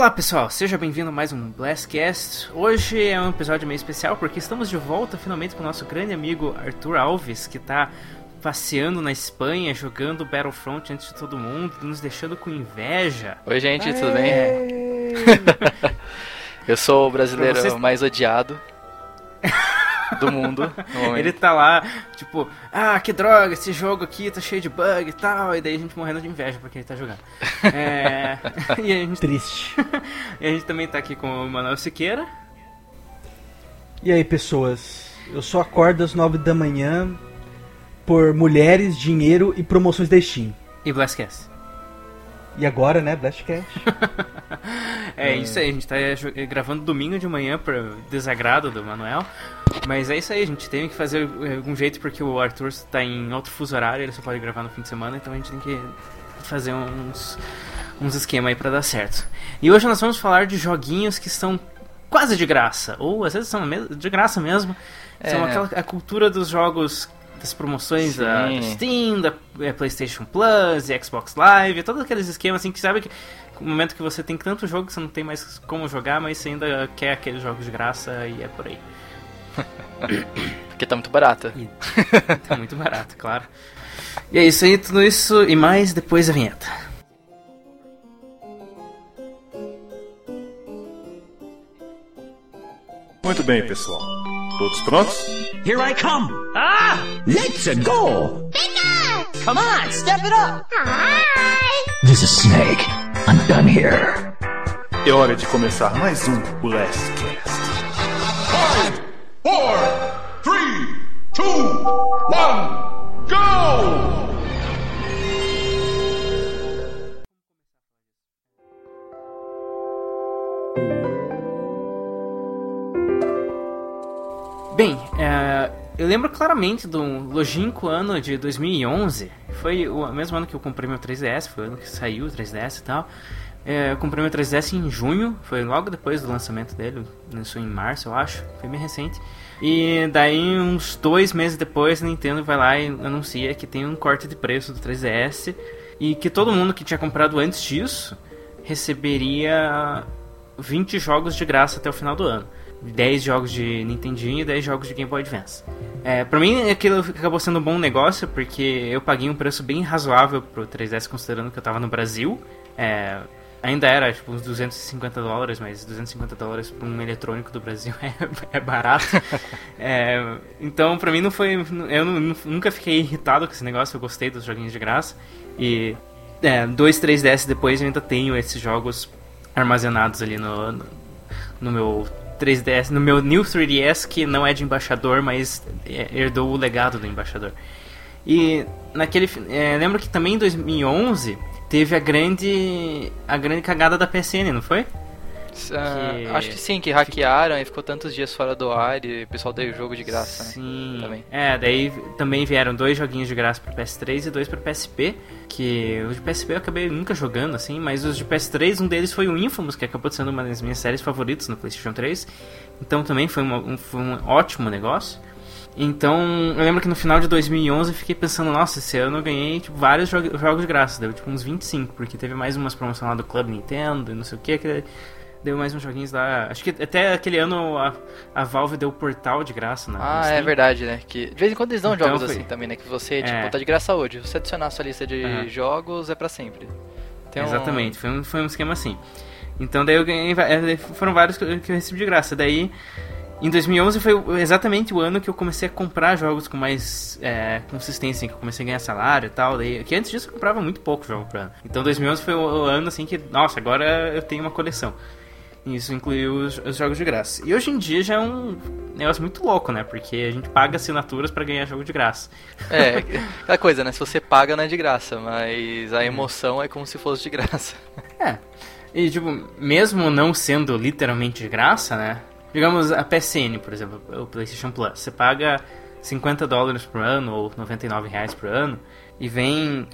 Olá pessoal, seja bem-vindo a mais um Blastcast. Hoje é um episódio meio especial porque estamos de volta finalmente com o nosso grande amigo Arthur Alves, que está passeando na Espanha, jogando Battlefront antes de todo mundo, nos deixando com inveja. Oi gente, tudo bem? Eu sou o brasileiro vocês... mais odiado do mundo. Ele tá lá, tipo, ah, que droga, esse jogo aqui tá cheio de bug e tal. E daí a gente morrendo de inveja porque ele tá jogando. É... e a gente... Triste. e a gente também tá aqui com o Manuel Siqueira. E aí, pessoas? Eu só acordo às nove da manhã por mulheres, dinheiro e promoções da Steam. E Blastcast. E agora, né, Blastcast. é, é isso aí, a gente tá gravando domingo de manhã por desagrado do Manuel. Mas é isso aí, a gente tem que fazer algum jeito porque o Arthur está em outro fuso horário, ele só pode gravar no fim de semana, então a gente tem que fazer uns, uns esquemas aí para dar certo. E hoje nós vamos falar de joguinhos que estão quase de graça, ou às vezes são de graça mesmo. É. São aquela a cultura dos jogos das promoções Sim. da Steam, da é, PlayStation Plus, e Xbox Live, todos aqueles esquemas assim que sabe que no momento que você tem tanto jogo que você não tem mais como jogar, mas você ainda quer aqueles jogos de graça e é por aí. Porque tá muito barata. E, tá muito barato, claro. E é isso aí, tudo isso e mais depois da vinheta. Muito bem, pessoal. Todos prontos? Here I come! Ah! Let's go! Bigger! Come on, step it up! Hi! This is Snake. I'm done here. É hora de começar mais um Last Cast. Five! four, three, two, eu lembro claramente do longínquo ano de 2011. Foi o mesmo ano que eu comprei meu 3DS, foi o ano que saiu o 3DS e tal. É, eu comprei meu 3DS em junho, foi logo depois do lançamento dele, lançou em março, eu acho, foi bem recente. E daí, uns dois meses depois, a Nintendo vai lá e anuncia que tem um corte de preço do 3DS e que todo mundo que tinha comprado antes disso receberia 20 jogos de graça até o final do ano. 10 jogos de Nintendinho e 10 jogos de Game Boy Advance. É, pra mim aquilo acabou sendo um bom negócio porque eu paguei um preço bem razoável pro 3DS considerando que eu tava no Brasil. É, Ainda era tipo uns 250 dólares, mas 250 dólares para um eletrônico do Brasil é, é barato. é, então, para mim não foi. Eu nunca fiquei irritado com esse negócio, eu gostei dos joguinhos de graça. E é, dois, três DS depois eu ainda tenho esses jogos armazenados ali no, no, no meu 3DS, no meu New 3DS, que não é de embaixador, mas é, herdou o legado do embaixador. E naquele. É, lembro que também em 2011 teve a grande a grande cagada da PSN, não foi? Uh, que... Acho que sim, que hackearam e ficou tantos dias fora do ar e o pessoal deu o jogo de graça. Né? Sim. Né? Também. É, daí também vieram dois joguinhos de graça para PS3 e dois para PSP. Que os de PSP eu acabei nunca jogando, assim, mas os de PS3, um deles foi o Infamous, que acabou sendo uma das minhas séries favoritas no PlayStation 3. Então também foi, uma, um, foi um ótimo negócio. Então, eu lembro que no final de 2011 eu fiquei pensando, nossa, esse ano eu ganhei tipo, vários jog jogos de graça, deu tipo uns 25, porque teve mais umas promoções lá do Club Nintendo e não sei o que, que deu mais uns joguinhos lá. Acho que até aquele ano a, a Valve deu o portal de graça, né? Ah, é verdade, né? Que de vez em quando eles dão então, jogos foi... assim também, né? Que você, tipo, é. tá de graça hoje. Se você adicionar a sua lista de uhum. jogos, é para sempre. Tem Exatamente, foi, um, foi um esquema assim. Então daí eu ganhei, é, foram vários que eu recebi de graça. Daí em 2011 foi exatamente o ano que eu comecei a comprar jogos com mais é, consistência, que eu comecei a ganhar salário e tal. Daí, que antes disso eu comprava muito pouco jogo pra ano. Então 2011 foi o ano assim que, nossa, agora eu tenho uma coleção. Isso incluiu os, os, jogos de graça. E hoje em dia já é um negócio muito louco, né? Porque a gente paga assinaturas para ganhar jogo de graça. É, aquela coisa, né? Se você paga não é de graça, mas a emoção é como se fosse de graça. É. E, tipo, mesmo não sendo literalmente de graça, né? Digamos a PSN, por exemplo, o PlayStation Plus. Você paga 50 dólares por ano ou 99 reais por ano e vem.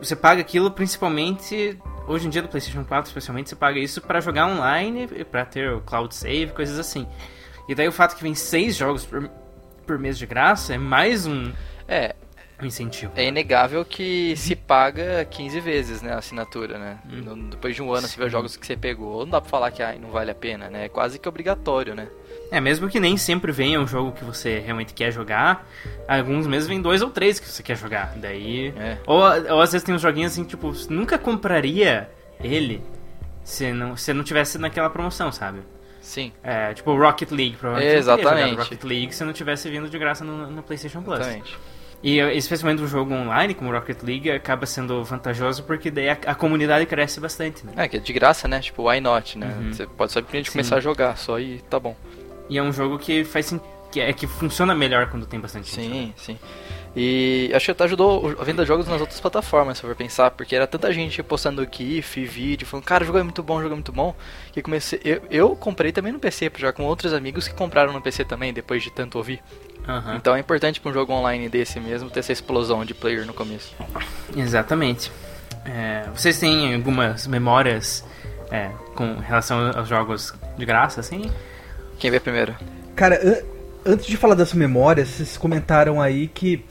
Você paga aquilo principalmente. Hoje em dia do PlayStation 4, especialmente, você paga isso para jogar online, para ter o cloud save, coisas assim. E daí o fato que vem seis jogos por, por mês de graça é mais um. É, um incentivo. É inegável que se paga 15 vezes, né, a assinatura, né? Hum. Depois de um ano Sim. você vê os jogos que você pegou. Não dá pra falar que ai, não vale a pena, né? É quase que obrigatório, né? É, mesmo que nem sempre venha um jogo que você realmente quer jogar, alguns meses vem dois ou três que você quer jogar. Daí. É. Ou, ou às vezes tem uns joguinhos assim, tipo, nunca compraria ele se não, se não tivesse naquela promoção, sabe? Sim. É, tipo Rocket League, provavelmente. Exatamente. Rocket League se não tivesse vindo de graça no, no PlayStation Plus. Exatamente. E especialmente um jogo online como Rocket League acaba sendo vantajoso porque daí a, a comunidade cresce bastante, né? É, que é de graça, né? Tipo, why not, né? Uhum. Você pode simplesmente começar a jogar só e tá bom. E é um jogo que faz que é que funciona melhor quando tem bastante sim, gente. Sim, sim. E acho que até ajudou a venda de jogos nas outras plataformas, se for pensar, porque era tanta gente postando GIF, vídeo, falando, cara, o jogo é muito bom, o jogo é muito bom, que comecei. Eu, eu comprei também no PC pra jogar com outros amigos que compraram no PC também, depois de tanto ouvir. Uhum. Então é importante para um jogo online desse mesmo ter essa explosão de player no começo. Exatamente. É, vocês têm algumas memórias é, com relação aos jogos de graça, assim? Quem vê primeiro? Cara, antes de falar das memórias, vocês comentaram aí que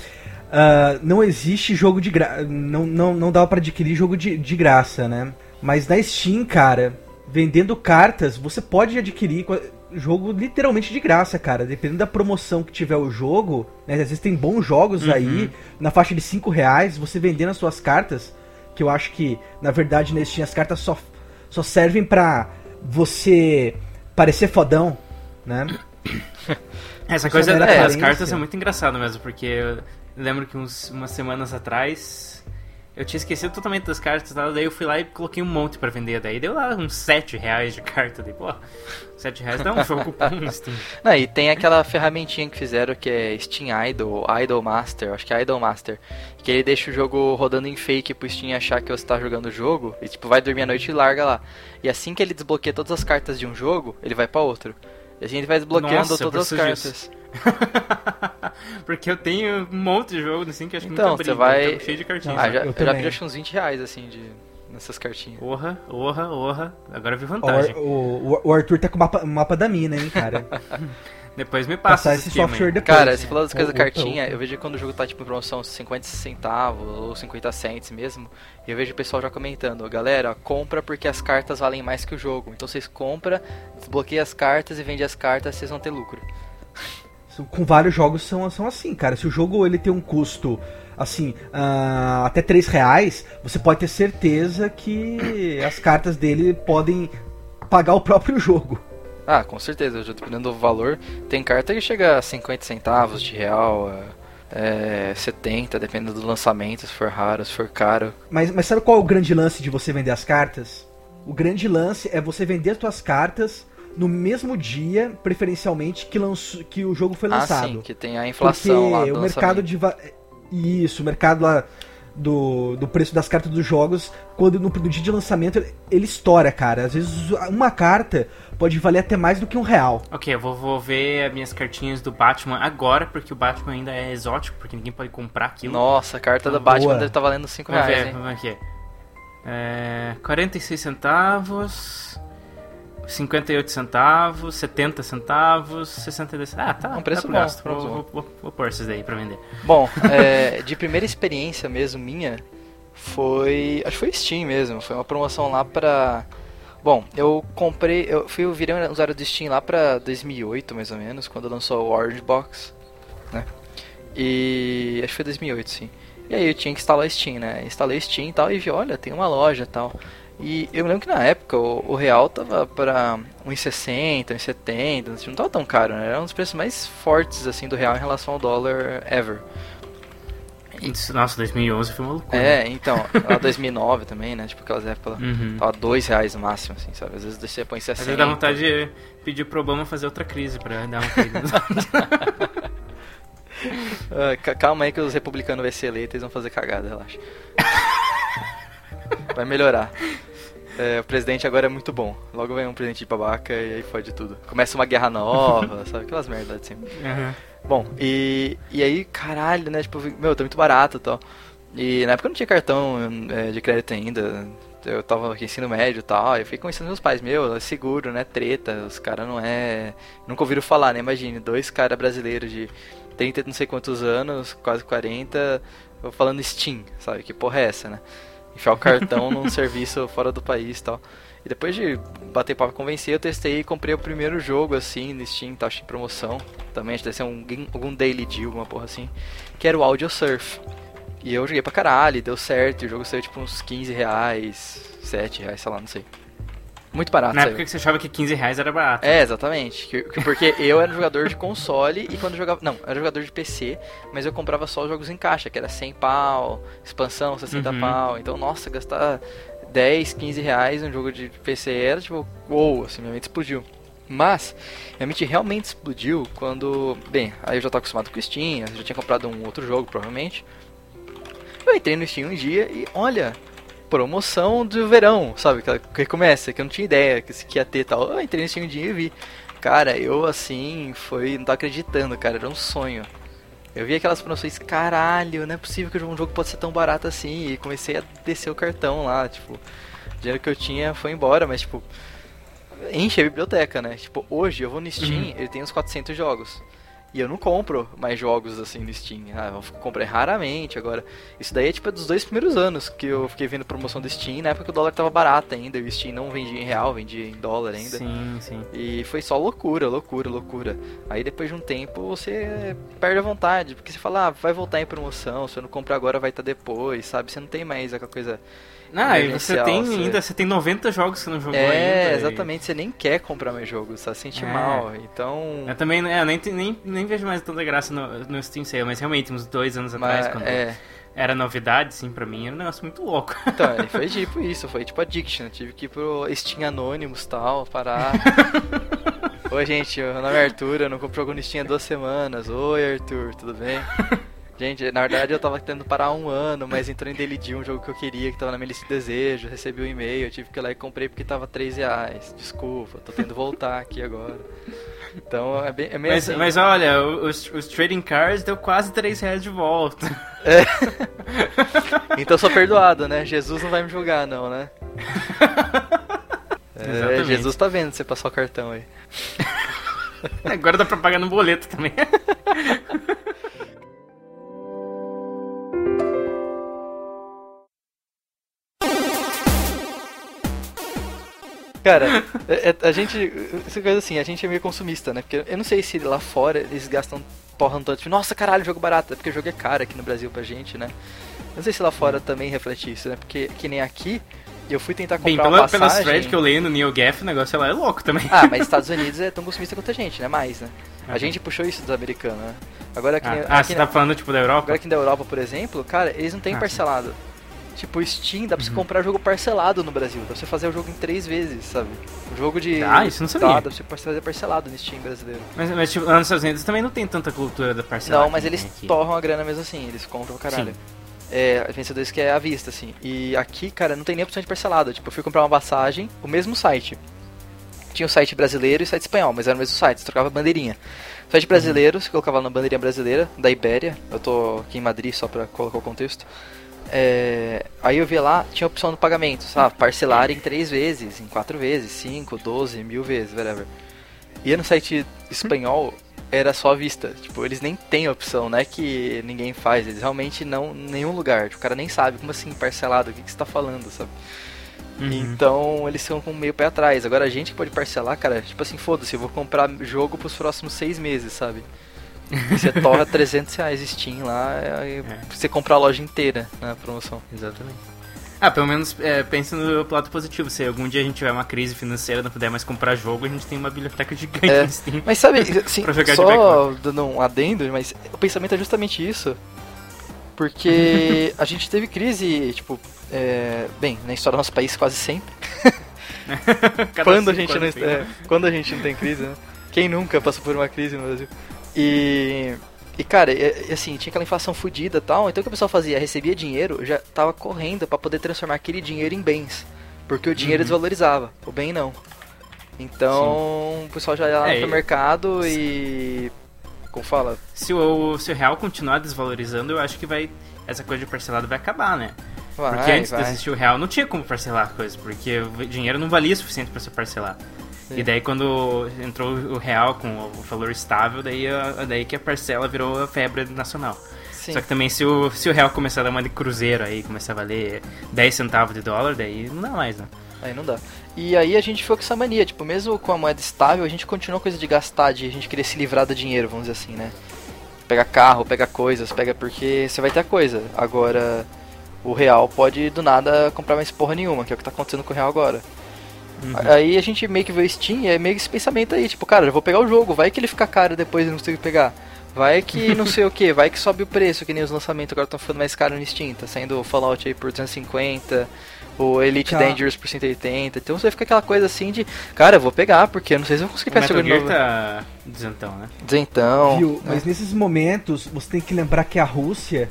uh, não existe jogo de graça. Não, não, não dá para adquirir jogo de, de graça, né? Mas na Steam, cara, vendendo cartas, você pode adquirir jogo literalmente de graça, cara. Dependendo da promoção que tiver o jogo, né? Às vezes tem bons jogos uhum. aí, na faixa de 5 reais, você vendendo as suas cartas, que eu acho que, na verdade, na Steam as cartas só, só servem pra você parecer fodão, né? Essa coisa das cartas é muito engraçado mesmo, porque eu lembro que uns, umas semanas atrás eu tinha esquecido totalmente das cartas, tá? daí eu fui lá e coloquei um monte para vender, daí deu lá uns 7 reais de carta, daí, pô, 7 reais dá um jogo bom Steam. Não, e tem aquela ferramentinha que fizeram que é Steam Idol, Idol Master, acho que é Idol Master, que ele deixa o jogo rodando em fake pro Steam achar que você tá jogando o jogo, e tipo, vai dormir à noite e larga lá. E assim que ele desbloqueia todas as cartas de um jogo, ele vai para outro. E a gente vai desbloqueando Nossa, todas as cartas. Porque eu tenho um monte de jogo assim que acho que então, nunca você vai... Então, cheio de cartinhas. Ah, já, eu, já vi acho uns 20 reais assim de nessas cartinhas. Orra, orra, orra. Agora eu vi vantagem. O, o, o Arthur tá com o mapa, mapa da mina, hein, cara. Depois me passa esse software depois. Cara, você falou das coisas da cartinha, eu vejo quando o jogo tá tipo em promoção 50 centavos ou 50 cents mesmo, e eu vejo o pessoal já comentando, galera, compra porque as cartas valem mais que o jogo. Então vocês compram, desbloqueia as cartas e vende as cartas, vocês vão ter lucro. Com vários jogos são, são assim, cara. Se o jogo ele tem um custo assim, uh, até 3 reais, você pode ter certeza que as cartas dele podem pagar o próprio jogo. Ah, com certeza, dependendo do valor. Tem carta que chega a 50 centavos de real, é, 70, dependendo do lançamento, se for raro, se for caro. Mas, mas sabe qual é o grande lance de você vender as cartas? O grande lance é você vender as suas cartas no mesmo dia, preferencialmente, que, lanço, que o jogo foi lançado. Ah, sim, que tem a inflação Porque lá o mercado de Isso, o mercado lá do, do preço das cartas dos jogos, quando no, no dia de lançamento ele estoura, cara. Às vezes uma carta pode valer até mais do que um real. Ok, eu vou, vou ver as minhas cartinhas do Batman agora, porque o Batman ainda é exótico, porque ninguém pode comprar aquilo. Nossa, a carta do Batman deve estar tá valendo 5 reais. Vamos ver, vamos ver aqui. É, 46 centavos. 58 centavos, 70 centavos, 62 Ah, tá. Um preço tá bom. Gasto. Vou, vou, vou, vou, pôr esses daí pra vender. Bom, é, de primeira experiência mesmo minha, foi. Acho que foi Steam mesmo. Foi uma promoção lá pra. Bom, eu comprei. Eu fui eu virei um usuário do Steam lá pra 2008, mais ou menos, quando lançou o Orange Box, né? E. Acho que foi 2008, sim. E aí eu tinha que instalar Steam, né? Instalei Steam e tal e vi, olha, tem uma loja e tal. E eu lembro que na época o, o real tava para 1,60, 1,70, assim, não tava tão caro, né? Era um dos preços mais fortes assim do real em relação ao dólar ever. Nossa, 2011 foi uma loucura. É, então, lá 2009 também, né? Tipo aquelas épocas, uhum. tava 2 reais no máximo, assim, sabe? Às vezes você põe 60. Às vezes dá vontade de pedir pro Obama fazer outra crise pra dar uma caída. uh, calma aí que os republicanos vão ser eleitos e vão fazer cagada, relaxa. Vai melhorar. É, o presidente agora é muito bom. Logo vem um presidente de babaca e aí fode tudo. Começa uma guerra nova, sabe? Aquelas merdas assim. Uhum. Bom, e, e aí, caralho, né? Tipo, meu, tá muito barato e tal. E na época eu não tinha cartão é, de crédito ainda. eu tava aqui ensino médio e tal, eu fiquei conhecendo meus pais, meu, é seguro, né? Treta, os caras não é. Nunca ouviram falar, né? Imagine, dois caras brasileiros de 30 não sei quantos anos, quase 40, falando Steam, sabe? Que porra é essa, né? Enfiar o cartão num serviço fora do país e tal. E depois de bater papo e convencer, eu testei e comprei o primeiro jogo assim no Steam, tá em promoção. Também acho que deve ser um, algum daily deal, alguma porra assim. Que era o Audio Surf. E eu joguei pra caralho, deu certo. O jogo saiu tipo uns 15 reais, 7 reais, sei lá, não sei. Muito barato. Na saiu. época que você achava que 15 reais era barato. É, exatamente. Que- que- Porque eu era jogador de console e quando jogava. Não, era jogador de PC, mas eu comprava só os jogos em caixa, que era 100 pau, expansão 60 Uhum. pau. Então, nossa, gastar 10, 15 reais num jogo de PC era tipo, uou, assim, minha mente explodiu. Mas, minha mente realmente explodiu quando. Bem, aí eu já tô acostumado com o Steam, eu já tinha comprado um outro jogo, provavelmente. Eu entrei no Steam um dia e olha, promoção do verão, sabe? Que, que começa, que eu não tinha ideia que, que ia ter e tal. Eu entrei no Steam um dia e vi. Cara, eu assim, foi. Não tô acreditando, cara, era um sonho. Eu vi aquelas promoções, caralho, não é possível que um jogo pode ser tão barato assim. E comecei a descer o cartão lá, tipo, o dinheiro que eu tinha foi embora, mas tipo, enche a biblioteca, né? Tipo, hoje eu vou no Steam, ele tem uns 400 jogos. E eu não compro mais jogos assim no Steam. Ah, eu comprei raramente agora. Isso daí é tipo dos dois primeiros anos que eu fiquei vendo promoção do Steam, na época que o dólar tava barato ainda. E o Steam não vendia em real, vendia em dólar ainda. Sim, sim. E foi só loucura, loucura, loucura. Aí depois de um tempo você perde a vontade, porque você fala, ah, vai voltar em promoção, se eu não comprar agora vai estar depois, sabe? Você não tem mais aquela coisa. Não, e você tem você- ainda, você tem 90 jogos que você não jogou É, ainda. e- exatamente, você nem quer comprar mais jogos, só sente É. mal. Então. Eu também é, eu nem, nem, nem vejo mais tanta graça no, no Steam Sale, mas realmente, uns dois anos Mas, atrás, quando é, era novidade, assim, pra mim, era um negócio muito louco. então, aí foi tipo isso, foi tipo addiction. Eu tive que ir pro Steam Anonymous e tal, parar. Oi, gente, meu nome é Arthur, eu não compro jogo no Steam há duas semanas. Oi, Arthur, tudo bem? Gente, na verdade eu tava tentando parar um ano, mas entrou em Deal, um jogo que eu queria, que tava na minha lista de desejo, recebi um e-mail, eu tive que ir lá e comprei porque tava 3 reais. Desculpa, tô tendo que voltar aqui agora. Então é, bem, é meio Mas, assim. mas olha, os, os trading cards deu quase 3 reais de volta. Então eu sou perdoado, né? Jesus não vai me julgar, não, né? É. Jesus tá vendo você passar o cartão aí. Agora dá pra pagar no boleto também. Cara, é- é- a gente. Essa coisa assim, a gente é meio consumista, né? Porque eu não sei se lá fora eles gastam porra no tanto. Tipo, Nossa, caralho, jogo barato. É porque o jogo é caro aqui no Brasil pra gente, né? Eu não sei se lá fora também reflete isso, né? Porque que nem aqui, eu fui tentar comprar Bem, uma pela, pelas passagem. threads que eu leio no NeoGaf, o negócio lá é louco também. Ah, mas Estados Unidos é tão consumista quanto a gente, né? Mais, né? A gente puxou isso dos americanos, né? Agora aqui, Ah, aqui, ah, você tá falando, tipo, da Europa? agora aqui na Europa, por exemplo, cara, eles não têm Ah, parcelado. Tipo, o Steam dá pra Uhum. você comprar jogo parcelado no Brasil. Dá pra você fazer o jogo em três vezes, sabe? O jogo de. Ah, isso não sabia. Dá, dá pra você fazer parcelado no Steam brasileiro. Mas, mas, tipo, lá nos Estados Unidos também não tem tanta cultura da parcela. não, mas que eles aqui. torram a grana mesmo assim, eles compram pra caralho. Sim. É, vencedores que é à vista, assim. E aqui, cara, não tem nem opção de parcelado. Tipo, eu fui comprar uma passagem, o mesmo site. Tinha o site brasileiro e o site espanhol, mas era o mesmo site, você trocava bandeirinha. O site brasileiro, você colocava na bandeirinha brasileira, da Ibéria. Eu tô aqui em Madrid só pra colocar o contexto. É, aí eu vi lá, tinha a opção do pagamento, sabe? Parcelar em três vezes, em quatro vezes, cinco, doze, mil vezes, whatever. E no site espanhol era só à vista. Tipo, eles nem têm opção, não é que ninguém faz, eles realmente não. em nenhum lugar. Tipo, o cara nem sabe como assim, parcelado, o que, que você tá falando, sabe? Uhum. Então eles ficam com meio pé atrás. Agora a gente que pode parcelar, cara, tipo assim, foda-se, eu vou comprar jogo pros próximos seis meses, sabe? Você torra 300 reais Steam lá, aí É. você compra a loja inteira na promoção. Exatamente. Ah, pelo menos é, pense no lado positivo. Se algum dia a gente tiver uma crise financeira, não puder mais comprar jogo, a gente tem uma biblioteca gigante É. no Steam. Mas sabe, assim, só dando um adendo, mas o pensamento é justamente isso. Porque a gente teve crise, tipo, é, bem, na história do nosso país quase sempre. Quando a gente não tem, é, né? quando a gente não tem crise, né? Quem nunca passou por uma crise no Brasil? E e cara, assim, tinha aquela inflação fodida e tal, então o que o pessoal fazia? Recebia dinheiro, já tava correndo pra poder transformar aquele dinheiro em bens, porque o dinheiro Uhum. desvalorizava, o bem não. Então, o pessoal já ia lá É, no mercado e como fala? Se o, se o real continuar desvalorizando, eu acho que vai essa coisa de parcelado vai acabar, né? Vai, Porque antes vai. de existir o real não tinha como parcelar coisas, porque o dinheiro não valia o suficiente pra você parcelar. E daí quando entrou o real com o valor estável, daí, a- daí que a parcela virou a febre nacional. Sim. Só que também se o, se o real começar a dar uma de cruzeiro aí, começar a valer 10 centavos de dólar, daí não dá mais, né? Aí não dá. E aí a gente ficou com essa mania, tipo, mesmo com a moeda estável, a gente continuou coisa de gastar, de a gente querer se livrar do dinheiro, vamos dizer assim, né? Pega carro, pega coisas, pega porque você vai ter a coisa. Agora, o real pode do nada comprar mais porra nenhuma, que é o que tá acontecendo com o real agora. Aí a gente meio que vê o Steam e é meio que esse pensamento aí, tipo, cara, eu vou pegar o jogo, vai que ele fica caro depois e não consigo pegar. Vai que não sei o que, vai que sobe o preço, que nem os lançamentos agora estão ficando mais caros no Steam, tá saindo o Fallout aí por 250, o Elite Tá. Dangerous por 180, então você fica aquela coisa assim de, cara, eu vou pegar, porque eu não sei se eu vou conseguir O pegar esse jogo novo. tá dizentão, né? Então, Viu? Mas nesses momentos, você tem que lembrar que a Rússia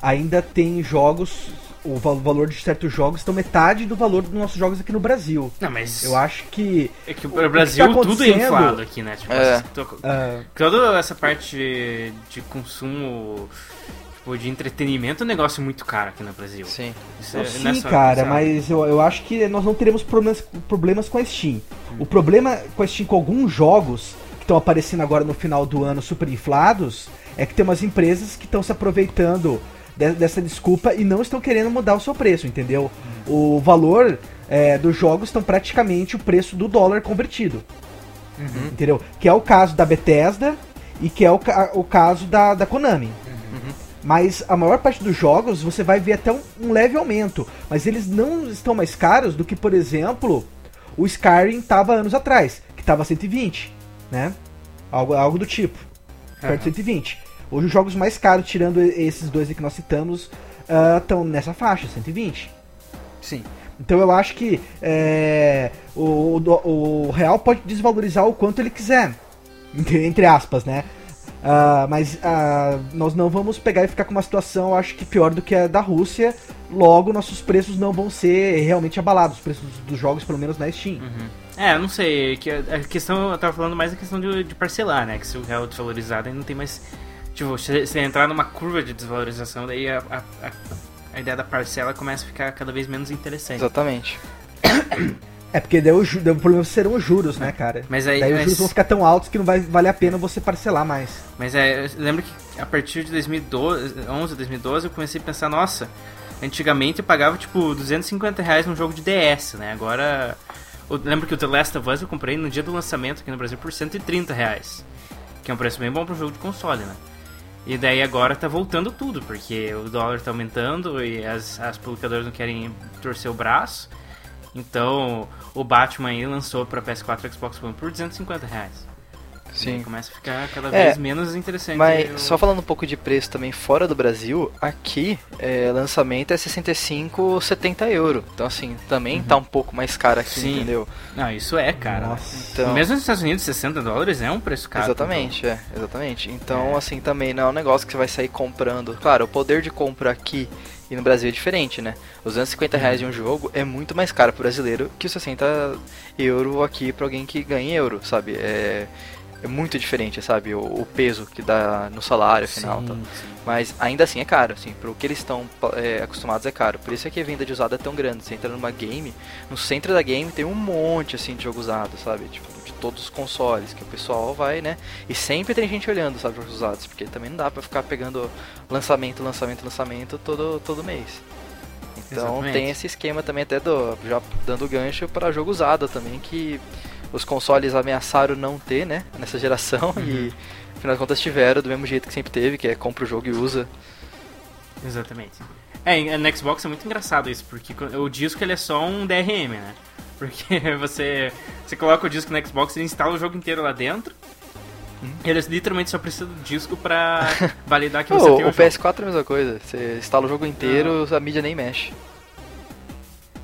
ainda tem jogos. O val- valor de certos jogos estão metade do valor dos nossos jogos aqui no Brasil. Não, mas Eu acho que. é que o o que Brasil tá tudo é inflado aqui, né? Tipo, É. ah, toda essa parte de, de consumo, tipo, de entretenimento é um negócio muito caro aqui no Brasil. sim. Isso Não, é- sim, é cara, sabe? mas eu, eu acho que nós não teremos problemas, problemas com a Steam. O problema com a Steam com alguns jogos que estão aparecendo agora no final do ano super inflados é que tem umas empresas que estão se aproveitando dessa desculpa e não estão querendo mudar o seu preço, entendeu? O valor é, dos jogos estão praticamente o preço do dólar convertido. Entendeu? Que é o caso da Bethesda e que é o, o caso da, da Konami. Mas a maior parte dos jogos você vai ver até um, um leve aumento. Mas eles não estão mais caros do que, por exemplo, o Skyrim estava anos atrás, que estava 120, né? Algo, algo do tipo. Perto de 120. Hoje os jogos mais caros, tirando esses dois aí que nós citamos, estão nessa faixa, 120. Sim. Então eu acho que é, o, o, o real pode desvalorizar o quanto ele quiser, entre, aspas, né? Ah, mas ah, nós não vamos pegar e ficar com uma situação, eu acho que pior do que a da Rússia. Logo, nossos preços não vão ser realmente abalados, os preços dos jogos, pelo menos na Steam. É, eu não sei, que a a questão, eu tava falando mais da questão de, de parcelar, né? Que se o real desvalorizado aí não tem mais. Tipo, se se entrar numa curva de desvalorização, daí a, a, a, a ideia da parcela começa a ficar cada vez menos interessante. Exatamente. É porque ju- daí o problema serão os juros, né, cara? Mas aí- daí os mas- juros vão ficar tão altos que não vai valer a pena você parcelar mais. Mas é, eu lembro que a partir de 2012, 11, 2012, eu comecei a pensar, nossa, antigamente eu pagava tipo 250 reais num jogo de DS, né? Agora, eu lembro que o The Last of Us eu comprei no dia do lançamento aqui no Brasil por 130 reais, que é um preço bem bom para um jogo de console, né? E daí agora tá voltando tudo, porque o dólar tá aumentando e as, as publicadoras não querem torcer o braço. Então, o Batman aí lançou para PS4 e Xbox One por 250 reais. E Sim. começa a ficar cada É, vez menos interessante. Mas o- só falando um pouco de preço também fora do Brasil, aqui é, lançamento é 65, 70 euros. Então assim, também tá um pouco mais caro aqui, Sim. entendeu? Não, isso é cara. Nossa. Então, Mesmo nos Estados Unidos, 60 dólares é um preço caro. exatamente, é, exatamente. Então É. assim, também não é um negócio que você vai sair comprando. Claro, o poder de compra aqui e no Brasil é diferente, né? Os 250 reais de um jogo é muito mais caro pro brasileiro que os 60 euros aqui pra alguém que ganha euro, sabe? É, é muito diferente, sabe? O, o peso que dá no salário final. Sim, tal. sim. Mas ainda assim é caro, assim, pro que eles estão é, acostumados é caro. Por isso é que a venda de usado é tão grande. Você entra numa game, no centro da game tem um monte assim de jogo usado, sabe? Tipo, de todos os consoles, que o pessoal vai, né? E sempre tem gente olhando, sabe, jogos usados, porque também não dá pra ficar pegando lançamento, lançamento, lançamento todo, todo mês. Então Exatamente. tem esse esquema também até do já dando gancho para jogo usado também que os consoles ameaçaram não ter, né, nessa geração e afinal de contas tiveram do mesmo jeito que sempre teve, que é compra o jogo e usa. Exatamente. É, no Xbox é muito engraçado isso, porque o disco ele é só um DRM, né? Porque você, você coloca o disco no Xbox e instala o jogo inteiro lá dentro. E eles literalmente só precisam do disco pra validar que você Ô, tem o o jogo. PS4 é a mesma coisa, você instala o jogo inteiro, a mídia nem mexe.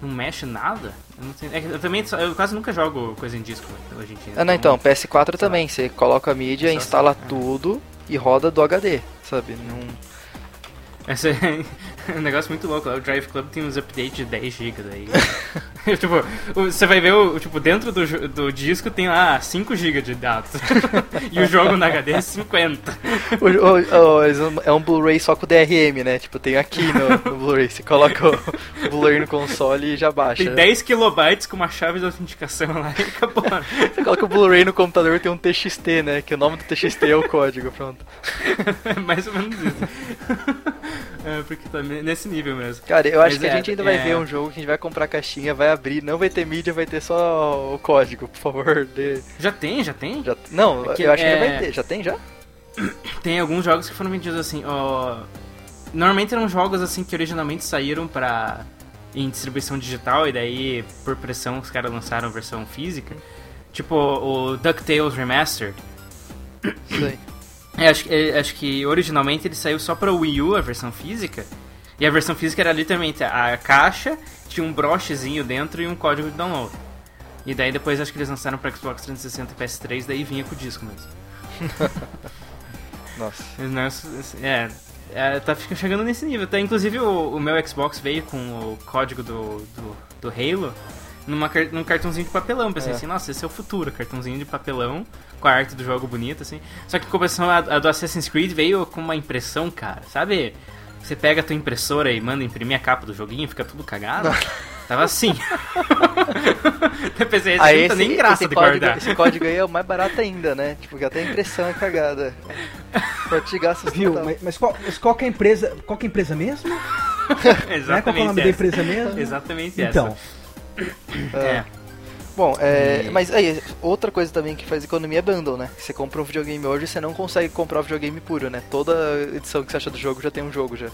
Não mexe nada? Eu, sei- é eu também eu quase nunca jogo coisa em disco hoje em dia. Ah, não, então, PS4 também, você coloca a mídia, Só- instala ah. tudo e roda do HD, sabe? Não... Essa- um negócio muito louco. O Drive Club tem uns updates de 10 GB daí. tipo, você vai ver o. Tipo, dentro do, do disco tem lá 5 GB de dados. e o jogo na HD é 50. O- o- o- é um Blu-ray só com DRM, né? Tipo, tem aqui no, no Blu-ray. Você coloca o Blu-ray no console e já baixa. Tem 10 kilobytes com uma chave de autenticação lá e acabou. Você coloca o Blu-ray no computador tem um TXT, né? Que o nome do TXT é o código, pronto. É mais ou menos isso. É, porque tá ne- nesse nível mesmo. Cara, eu acho Mas que a é, gente ainda vai é. ver um jogo que a gente vai comprar a caixinha, vai abrir, não vai ter mídia, vai ter só o código, por favor. Dê. Já tem, já tem? Já... Não, É que eu acho que ainda é- vai ter. Já tem já? Tem alguns jogos que foram vendidos assim, ó. Normalmente eram jogos assim que originalmente saíram pra. em distribuição digital e daí, por pressão, os caras lançaram versão física. Tipo o DuckTales Remastered. Isso aí. É, acho, que- é, acho que originalmente ele saiu só pra Wii U, a versão física. E a versão física era literalmente a caixa, tinha um brochezinho dentro e um código de download. E daí depois acho que eles lançaram pra Xbox 360 e PS3, daí vinha com o disco mesmo. Nossa. Os negócios, É, é, tá chegando nesse nível. Tá, inclusive o, o meu Xbox veio com o código do, do, do Halo numa, num cartãozinho de papelão. Pensei É. assim, nossa, esse é o futuro, cartãozinho de papelão com a arte do jogo bonita, assim. Só que em compensação, a, a do Assassin's Creed veio com uma impressão, cara. Sabe? Você pega a tua impressora e manda imprimir a capa do joguinho, fica tudo cagado. Tava assim. Eu pensei, esse Aí não tá nem graça esse de código, guardar. esse código aí é o mais barato ainda, né? Tipo, que até a impressão é cagada. Pra te gastar Viu? Mas, mas qual, mas qual que é a empresa? Qual que é a empresa mesmo? Né? Qual que é o nome da essa. empresa mesmo? Exatamente Então, essa. É. Bom, é, E- mas aí, outra coisa também que faz economia é bundle, né? Você compra um videogame hoje, você não consegue comprar o videogame puro, né? Toda edição que você acha do jogo já tem um jogo já.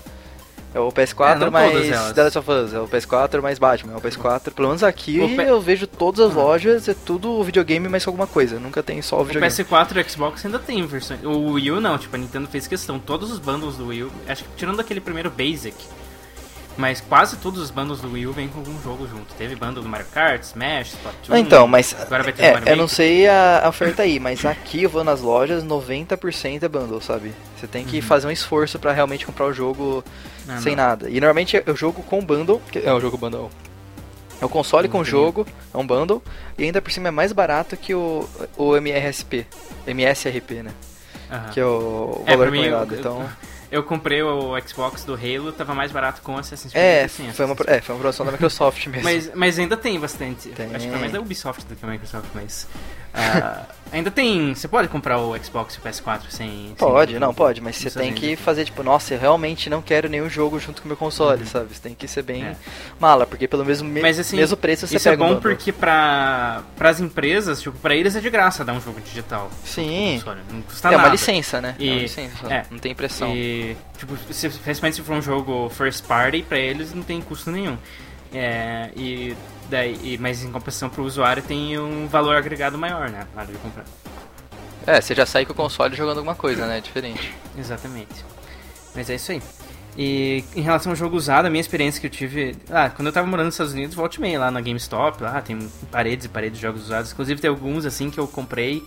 É o PS4 É, mais. The Last of Us, é o PS4 mais Batman, é o PS4. Pelo menos aqui O P- eu vejo todas as lojas, é tudo videogame mais alguma coisa. Nunca tem só o O videogame. PS4 e o Xbox ainda tem versões. O Wii U não, tipo, a Nintendo fez questão. Todos os bundles do Wii U, acho que tirando aquele primeiro Basic, mas quase todos os bundles do Wii U vêm com algum jogo junto. Teve bundle do Mario Kart, Smash, Splatoon. Ah, Então, mas Agora vai ter é, Mario eu não sei a a oferta aí, mas aqui eu vou nas lojas, 90% é bundle, sabe? Você tem que fazer um esforço pra realmente comprar o jogo Uhum. Ah, sem não. nada. E normalmente eu jogo com bundle, é o jogo bundle. É o console com Entendi. jogo, é um bundle, e ainda por cima é mais barato que o, o MRSP, MSRP, né? Aham. Que é o É, valor pra mim, eu- Então, Eu comprei o Xbox do Halo, tava mais barato com Assassin's Creed. é, sem foi uma, é, foi uma promoção da Microsoft mesmo. Mas, mas ainda tem bastante. Tem. Acho que foi mais da Ubisoft do que a Microsoft, mas. Ah, ainda tem. Você pode comprar o Xbox e o PS4 sem. Pode, sem- não, pode, mas você tem que fazer, tipo, nossa, eu realmente não quero nenhum jogo junto com o meu console, sabe? Você tem que ser bem Uhum. É. mala, porque pelo mesmo, me- Mas assim, mesmo preço você isso é pega um bom bundle. porque pra, pras empresas, tipo, pra eles é de graça dar um jogo digital. Sim, Não custa é nada. uma licença, né? é uma E- licença, é. não tem impressão. E, tipo, se, principalmente se for um jogo first party, pra eles não tem custo nenhum. É, e daí, e- mas em compensação pro usuário tem um valor agregado maior, né? Na hora de comprar. É, você já sai com o console jogando alguma coisa, né? Diferente. Exatamente. Mas é isso aí. E em relação ao jogo usado, a minha experiência que eu tive. Ah, quando eu tava morando nos Estados Unidos, volte meia lá na GameStop, lá tem paredes e paredes de jogos usados. Inclusive tem alguns assim que eu comprei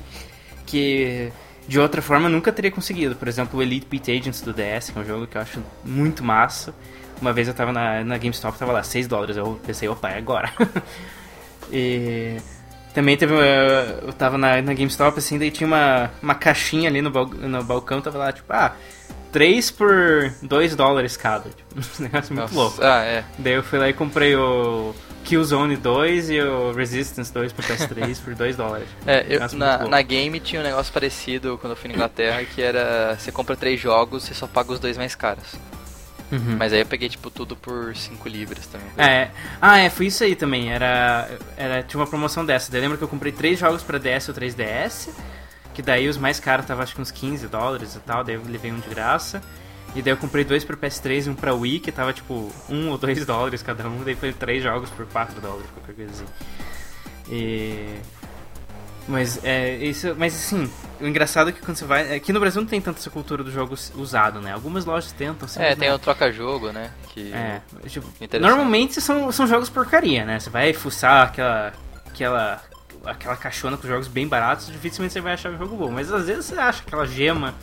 que de outra forma eu nunca teria conseguido. Por exemplo, o Elite Beat Agents do DS, que é um jogo que eu acho muito massa. Uma vez eu tava na, na GameStop, tava lá 6 dólares. Eu pensei, opa, é agora. e também teve. eh, Eu tava na, na GameStop, assim, daí tinha uma, uma caixinha ali no, no balcão, tava lá, tipo, ah, 3 por 2 dólares cada. Tipo, um negócio muito louco. Ah, é. Daí eu fui lá e comprei o Killzone 2 e o Resistance 2 por PS3 por 2 dólares. É, eu, na, na game tinha um negócio parecido quando eu fui na Inglaterra, que era você compra três jogos, você só paga os dois mais caros. Uhum. Mas aí eu peguei tipo tudo por 5 libras também. É, ah, é, foi isso aí também. Era, era, tinha uma promoção dessa. Daí lembra que eu comprei três jogos pra DS ou 3DS. Que daí os mais caros tava acho que uns 15 dólares e tal. Daí eu levei um de graça. E daí eu comprei dois pra PS3 e um pra Wii, que tava tipo 1 ou 2 dólares cada um. Daí foi três jogos por 4 dólares, qualquer coisa assim. E. Mas é isso. Mas assim, o engraçado é que quando você vai. Aqui no Brasil não tem tanta essa cultura do jogo usado, né? Algumas lojas tentam, sim, É, tem o troca-jogo, né? Que É, tipo, normalmente são, são jogos porcaria, né? Você vai fuçar aquela, aquela, aquela caixona com jogos bem baratos, dificilmente você vai achar um jogo bom. Mas às vezes você acha aquela gema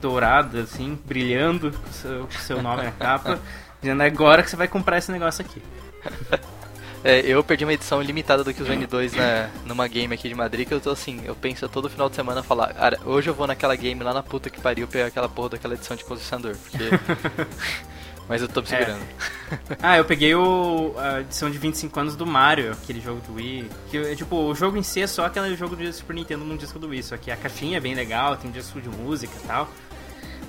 dourada, assim, brilhando com o seu, com seu nome na capa. Dizendo "É agora que você vai comprar esse negócio aqui. É, eu perdi uma edição limitada do Killzone 2 na, numa game aqui de Madrid que eu tô assim, eu penso todo final de semana falar, cara, hoje eu vou naquela game lá na puta que pariu pegar aquela porra daquela edição de colecionador, porque... Mas eu tô me segurando. Ah, eu peguei o, a edição de 25 anos do Mario, aquele jogo do Wii. Que, é, tipo, o jogo em si é só aquele jogo de Super Nintendo num disco do Wii. Só que a caixinha é bem legal, tem disco de música e tal.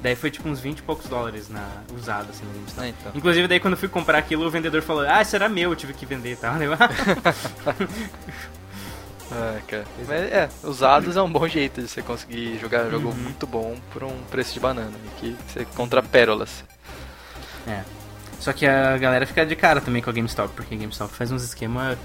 Daí foi tipo uns 20 e poucos dólares na, usado, assim, no GameStop. Ah, então. Inclusive, daí quando eu fui comprar aquilo, o vendedor falou, ah, isso era meu, eu tive que vender e tal. Eu, Ah, cara. Mas é, usados é um bom jeito de você conseguir jogar um jogo muito bom por um preço de banana. e Que você encontra pérolas. É. Só que a galera fica de cara também com a GameStop, porque a GameStop faz uns esquema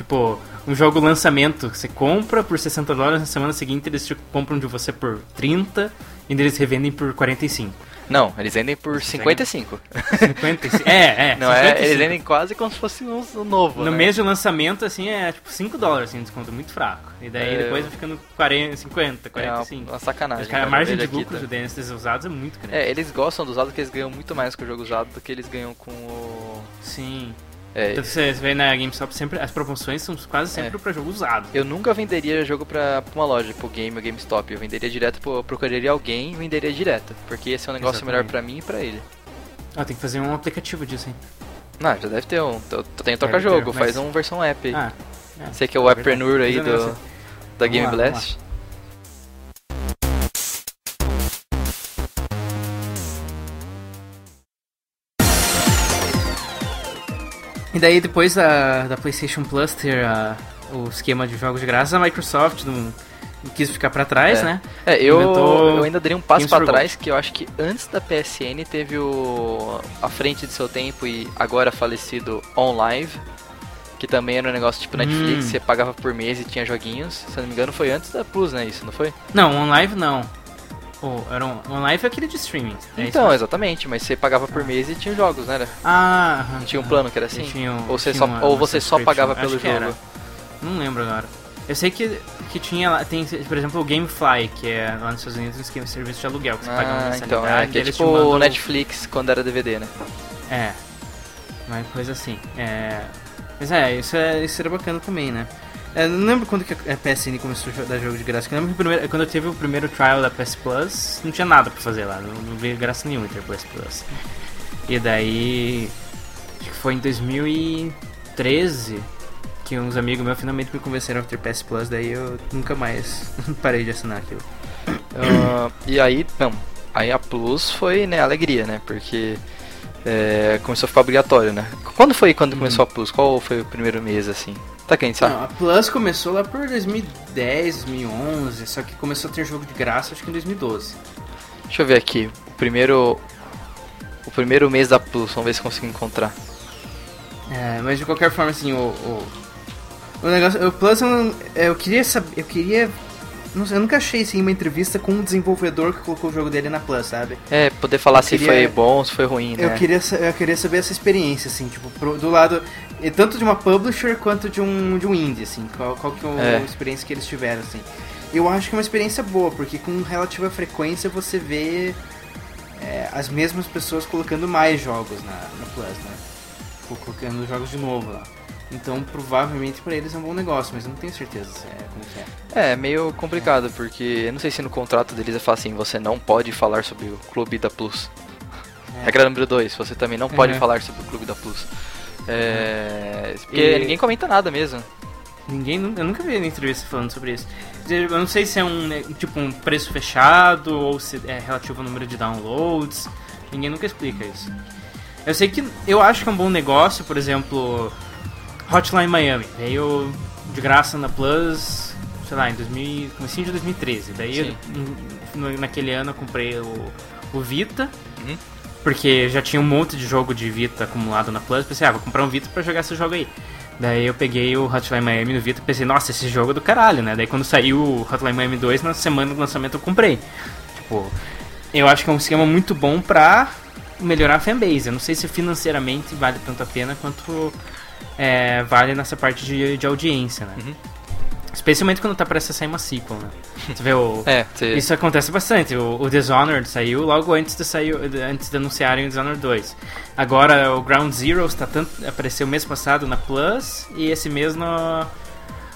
tipo, um jogo lançamento, você compra por 60 dólares, na semana seguinte eles te compram de você por 30 e eles revendem por 45. Não, eles vendem por 55. 55. É, é. Não é, 55. eles vendem quase como se fosse um um novo, No né? mês de lançamento, assim, é tipo 5 dólares, assim, um desconto muito fraco. E daí É. depois vai ficando 40, 50, É 45. uma, uma sacanagem. Cara, a cara. margem de lucro tá? desses usados é muito grande. É, eles gostam do usado porque eles ganham muito mais com o jogo usado do que eles ganham com o. Sim. É, que você vê na GameStop sempre, as promoções são quase sempre É. pra jogo usado. eu nunca venderia jogo pra, pra uma loja, pro game ou GameStop. Eu venderia direto, pro, eu procuraria alguém e venderia direto. Porque esse é um negócio Exatamente. melhor pra mim e pra ele. Ah, tem que fazer um aplicativo disso, hein? Não, já deve ter um. Eu tenho Deve toca-jogo, ter, faz mas- uma versão app aí. Ah, é. Você que é o appreneur aí Mas é do, da Vamos Game lá, Blast. E daí depois da, da PlayStation Plus ter a- o esquema de jogos de graça, a Microsoft não, não quis ficar pra trás, É. né? É, eu, eu ainda daria um passo for trás, que eu acho que antes da PSN teve o a frente de seu tempo e agora falecido OnLive, que também era um negócio tipo Netflix, Hum. você pagava por mês e tinha joguinhos. Se eu não me engano, foi antes da Plus, né? Isso, não foi? Não, OnLive não. Oh, era um, OnLive é aquele de streaming. é então, exatamente, mas você pagava por mês e tinha jogos, né? Ah. Não tinha um plano que era assim? Ou você só, uma- ou você só pagava pelo era. jogo? Não lembro agora. Eu sei que, que tinha lá, tem, por exemplo, o Gamefly, que é lá nos Estados Unidos um serviço de aluguel, que você paga uma Ah, mensalidade. então, é, que é tipo o Netflix quando era DVD, né? É. Uma coisa assim. É. Mas é, isso, é, isso era bacana também, né? Eu não lembro quando que a PSN começou a dar jogo de graça. Eu lembro que primeiro- quando eu teve o primeiro trial da PS Plus, não tinha nada pra fazer lá. Não, não veio graça nenhuma ter PS Plus. E daí. Acho que foi em 2013 que uns amigos meus finalmente me convenceram a ter PS Plus. Daí eu nunca mais parei de assinar aquilo. Ah, e aí, não, aí a Plus foi, né, alegria, né? Porque é, começou a ficar obrigatório, né? Quando foi quando começou a Plus? Qual foi o primeiro mês, assim? Tá quem sabe? Não, a Plus começou lá por 2010, 2011, só que começou a ter jogo de graça acho que em 2012. Deixa eu ver aqui. O primeiro. O primeiro mês da Plus, vamos ver se consigo encontrar. É, mas de qualquer forma, assim, o. O, o negócio. O Plus, eu queria saber. Eu queria. Não sei, eu nunca achei assim, uma entrevista com um desenvolvedor que colocou o jogo dele na Plus, sabe? É, poder falar Eu se queria- foi bom, se foi ruim, né? Eu, queria, eu queria saber essa experiência, assim, tipo, pro- do lado. Tanto de uma publisher quanto de um, de um indie, assim. Qual, qual que é a É. experiência que eles tiveram, assim. Eu acho que é uma experiência boa, porque com relativa frequência você vê é, as mesmas pessoas colocando mais jogos na, na Plus, né? Colocando jogos de novo lá. Então, provavelmente pra eles é um bom negócio, mas eu não tenho certeza se é, como que é. É, meio complicado, porque eu não sei se no contrato deles é falar assim, você não pode falar sobre o clube da Plus. É. Regra número 2, você também não pode Uhum. falar sobre o clube da Plus. É, porque E- ninguém comenta nada mesmo. Ninguém, eu nunca vi uma entrevista falando sobre isso. Eu não sei se é um né, tipo um preço fechado ou se é relativo ao número de downloads. Ninguém nunca explica isso. Eu sei que eu acho que é um bom negócio, por exemplo, Hotline Miami veio de graça na Plus, sei lá, em 2000, comecinho de 2013. Daí eu- naquele ano eu comprei o, o Vita. Uhum. Porque já tinha um monte de jogo de Vita acumulado na Plus. Pensei, ah, vou comprar um Vita pra jogar esse jogo aí. Daí eu peguei o Hotline Miami no Vita e pensei, nossa, esse jogo é do caralho, né? Daí quando saiu o Hotline Miami 2, na semana do lançamento eu comprei. Tipo, eu acho que é um esquema muito bom pra melhorar a fanbase. Eu não sei se financeiramente vale tanto a pena quanto é, vale nessa parte de, de audiência, né? Especialmente quando tá prestes a sair uma sequel, né? Você vê o. É, Isso acontece bastante. O, o Dishonored saiu logo antes de sair, antes de anunciarem o Dishonored 2. Agora o Ground Zero está tanto apareceu mês passado na Plus e esse mês no,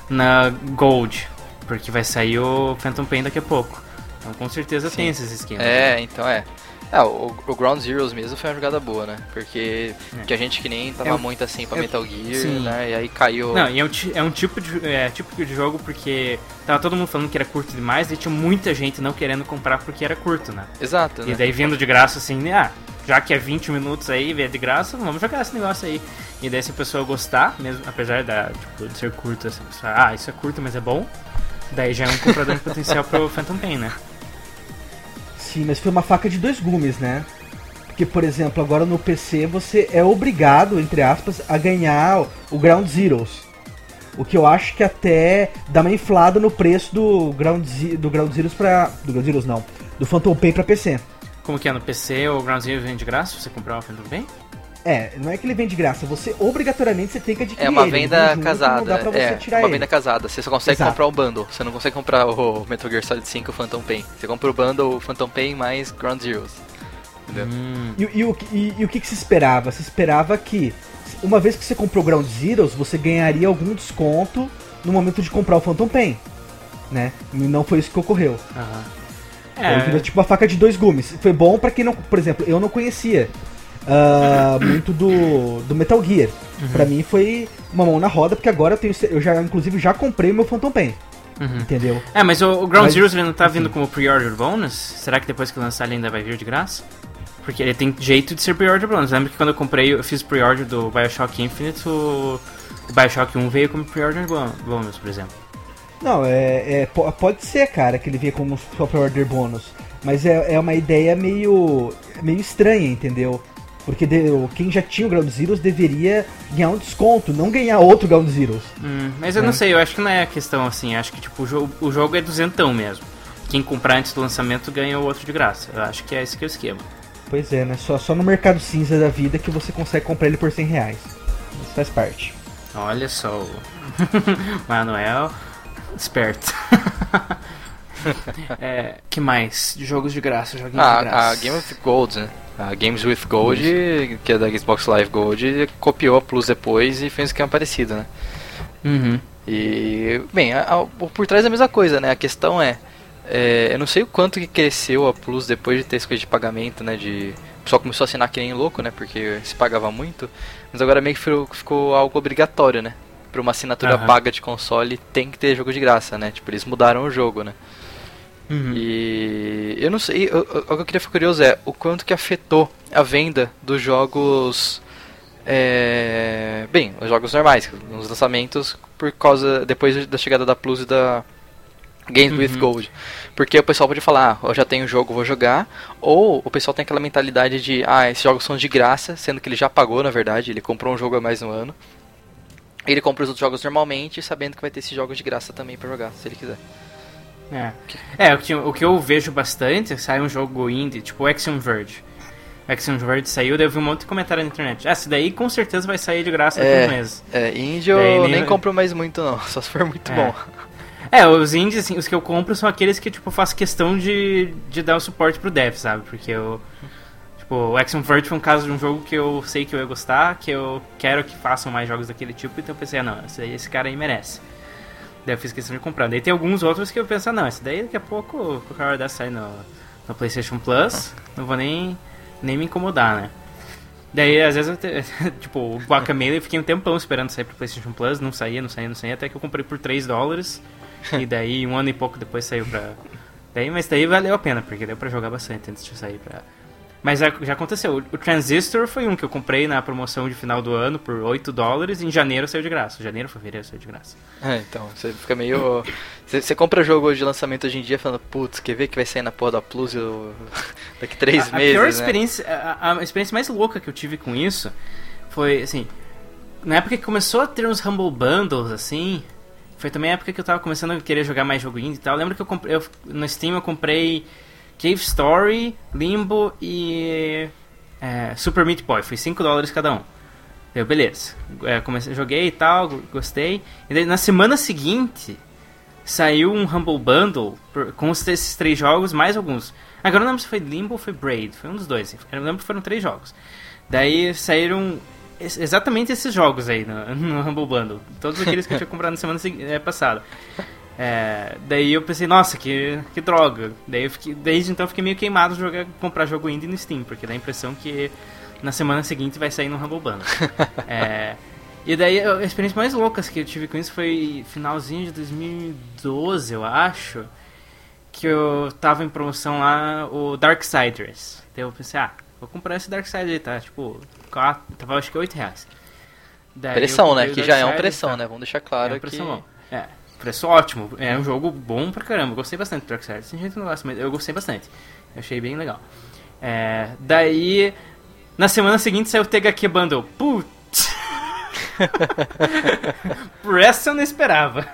na Gold, porque vai sair o Phantom Pain daqui a pouco. Então com certeza tem esses esquemas. É, então é. É, o, o Ground Zeroes mesmo foi uma jogada boa, né? Porque É. tinha gente que nem tava É muito assim pra é Metal Gear, sim. né? E aí caiu. Não, e é um, é um tipo de é, típico de jogo porque tava todo mundo falando que era curto demais e tinha muita gente não querendo comprar porque era curto, né? Exato, E né? daí vindo de graça assim, né? Ah, já que é 20 minutos aí, é de graça, vamos jogar esse negócio aí. E daí se a pessoa gostar, mesmo apesar da, tipo, de ser curto, assim, a pessoa, ah, isso é curto, mas é bom. Daí já é um comprador potencial pro Phantom Pain, né? Sim, mas foi uma faca de dois gumes, né? Porque, por exemplo, agora no PC você é obrigado, entre aspas, a ganhar o- Ground Zeroes. O que eu acho que até dá uma inflada no preço do Ground, Ze- do Ground Zeroes pra. Do Ground Zeroes não. Do Phantom Pain pra PC. Como que é no PC, o Ground Zero vem de graça você comprar o Phantom Pain? É, não é que ele vem de graça, você obrigatoriamente você tem que adquirir É uma ele, venda ele casada. Não dá pra você é, tirar uma ele. venda casada. Você só consegue Exato. comprar o bundle. Você não consegue comprar o Metal Gear Solid 5 Phantom Pain. Você compra o bundle Phantom Pain mais Ground Zeroes. Entendeu? Hum, E, e o, que- e- e o que, que se esperava? Se esperava que, uma vez que você comprou o Ground Zeroes, você ganharia algum desconto no momento de comprar o Phantom Pain. Né? E não foi isso que ocorreu. aham. Então, virou tipo uma faca de dois gumes. Foi bom pra quem não. Por exemplo, eu não conhecia ah, muito do, do Metal Gear. Pra mim foi uma mão na roda, porque agora eu tenho. Eu já, inclusive, já comprei o meu Phantom Pain. Uhum. Entendeu? É, mas o, o Ground Mas, Zero ele não tá vindo como pre-order bônus? Será que depois que lançar ele ainda vai vir de graça? Porque ele tem jeito de ser pre-order bônus. Lembra que quando eu comprei, eu fiz pre-order do Bioshock Infinite, o, o Bioshock 1 veio como pre-order bônus, por exemplo. Não, é, é- po- pode ser, cara, que ele venha como só pra order bônus. Mas é, é uma ideia meio, meio estranha, entendeu? Porque de- quem já tinha o Ground Zeroes deveria ganhar um desconto, não ganhar outro Ground Zeroes. Hum, mas eu É. não sei, eu acho que não é a questão assim. Acho que tipo, o, jogo, o jogo é duzentão mesmo. Quem comprar antes do lançamento ganha o outro de graça. Eu acho que é esse que é o esquema. Pois é, né? Só, só no mercado cinza da vida que você consegue comprar ele por 100 reais. Isso faz parte. Olha só o Manuel, esperto. é, que mais? De jogos de graça, joguinhos de Ah, graça. a Game with Gold, né? A Games with Gold, que é da Xbox Live Gold, copiou a Plus depois e fez um esquema parecido, né? Uhum. E, bem, a- a- o por trás é a mesma coisa, né? A questão é, é, eu não sei o quanto que cresceu a Plus depois de ter essa coisa de pagamento, né? De, o pessoal começou a assinar que nem louco, né? Porque se pagava muito. Mas agora meio que ficou, ficou algo obrigatório, né? Pra uma assinatura Aham. paga de console tem que ter jogo de graça, né? Tipo, eles mudaram o jogo, né? Uhum. E eu não sei, o, o- o que eu queria ficar curioso é o quanto que afetou a venda dos jogos. é, bem, os jogos normais, os lançamentos, por causa. depois da chegada da Plus e da Games with Uhum. Gold. Porque o pessoal pode falar, ah, eu já tenho o jogo, vou jogar. Ou o pessoal tem aquela mentalidade de, ah, esses jogos são de graça, sendo que ele já pagou, na verdade, ele comprou um jogo a mais no ano. Ele compra os outros jogos normalmente, sabendo que vai ter esses jogos de graça também pra jogar, se ele quiser. É, é o, que, o que eu vejo bastante sai um jogo indie, tipo Axiom Verge. Axiom Verge saiu, daí eu vi um monte de comentário na internet. Ah, esse daí com certeza vai sair de graça a um mês. É, indie eu nem, nem- compro mais muito não, só se for muito É. bom. É, os indies, assim, os que eu compro são aqueles que, tipo, faço questão de, de dar o suporte pro dev, sabe? Porque eu. Tipo, o Axiom Verge foi um caso de um jogo que eu sei que eu ia gostar, que eu quero que façam mais jogos daquele tipo, então eu pensei, ah, não, esse, esse cara aí merece. Daí eu fiz questão de comprar. Daí tem alguns outros que eu penso, ah, não, esse daí daqui a pouco, qualquer hora dessa sai no, no PlayStation Plus, não vou nem, nem me incomodar, né? Daí, às vezes, eu tipo, o Guacamelee eu fiquei um tempão esperando sair pro PlayStation Plus, não saía, não saía, não saía, até que eu comprei por 3 dólares. e daí, um ano e pouco depois saiu pra. Daí, mas daí valeu a pena, porque deu pra jogar bastante antes de sair pra. Mas já, já aconteceu. O, Transistor foi um que eu comprei na promoção de final do ano por 8 dólares e em janeiro saiu de graça. Janeiro, fevereiro saiu de graça. É, então, você fica meio. Você, você compra jogo de lançamento hoje em dia falando, putz, quer ver que vai sair na porra da Plus eu... daqui três a, meses. a pior né? experiência, a, a experiência mais louca que eu tive com isso foi assim, na época que começou a ter uns Humble Bundles assim, foi também a época que eu tava começando a querer jogar mais jogo indie e tal. Eu lembro que eu comprei, eu, no Steam eu comprei Cave Story, Limbo e é, Super Meat Boy, foi 5 dólares cada um. Eu, beleza. É, comecei, joguei e tal, go- gostei. E daí, na semana seguinte, saiu um Humble Bundle por- com esses três jogos, mais alguns. Agora não lembro se foi Limbo ou foi Braid, foi um dos dois. Eu lembro que foram três jogos. Daí saíram ex- exatamente esses jogos aí no, no Humble Bundle. Todos aqueles que eu tinha comprado na semana eh, passada. É, daí eu pensei, nossa, que, que droga. Daí eu fiquei, desde então eu fiquei meio queimado de jogar, comprar jogo indie no Steam, porque dá a impressão que na semana seguinte vai sair no Humble Bundle. É, e daí a experiência mais louca que eu tive com isso foi finalzinho de 2012, eu acho, que eu tava em promoção lá, o Darksiders. Daí eu pensei, ah, vou comprar esse Darksiders aí, tá? Tipo, quatro, tava acho que 8 reais. Daí Pressão, né? Que já é uma pressão, tá? né? Vamos deixar claro é que... preço bom. É, preço ótimo. É um jogo bom pra caramba. Gostei bastante do Darksiders. Tem gente não gosta, mas eu gostei bastante. Achei bem legal. É, daí, na semana seguinte saiu o THQ Bundle. Putz! Por essa eu não esperava.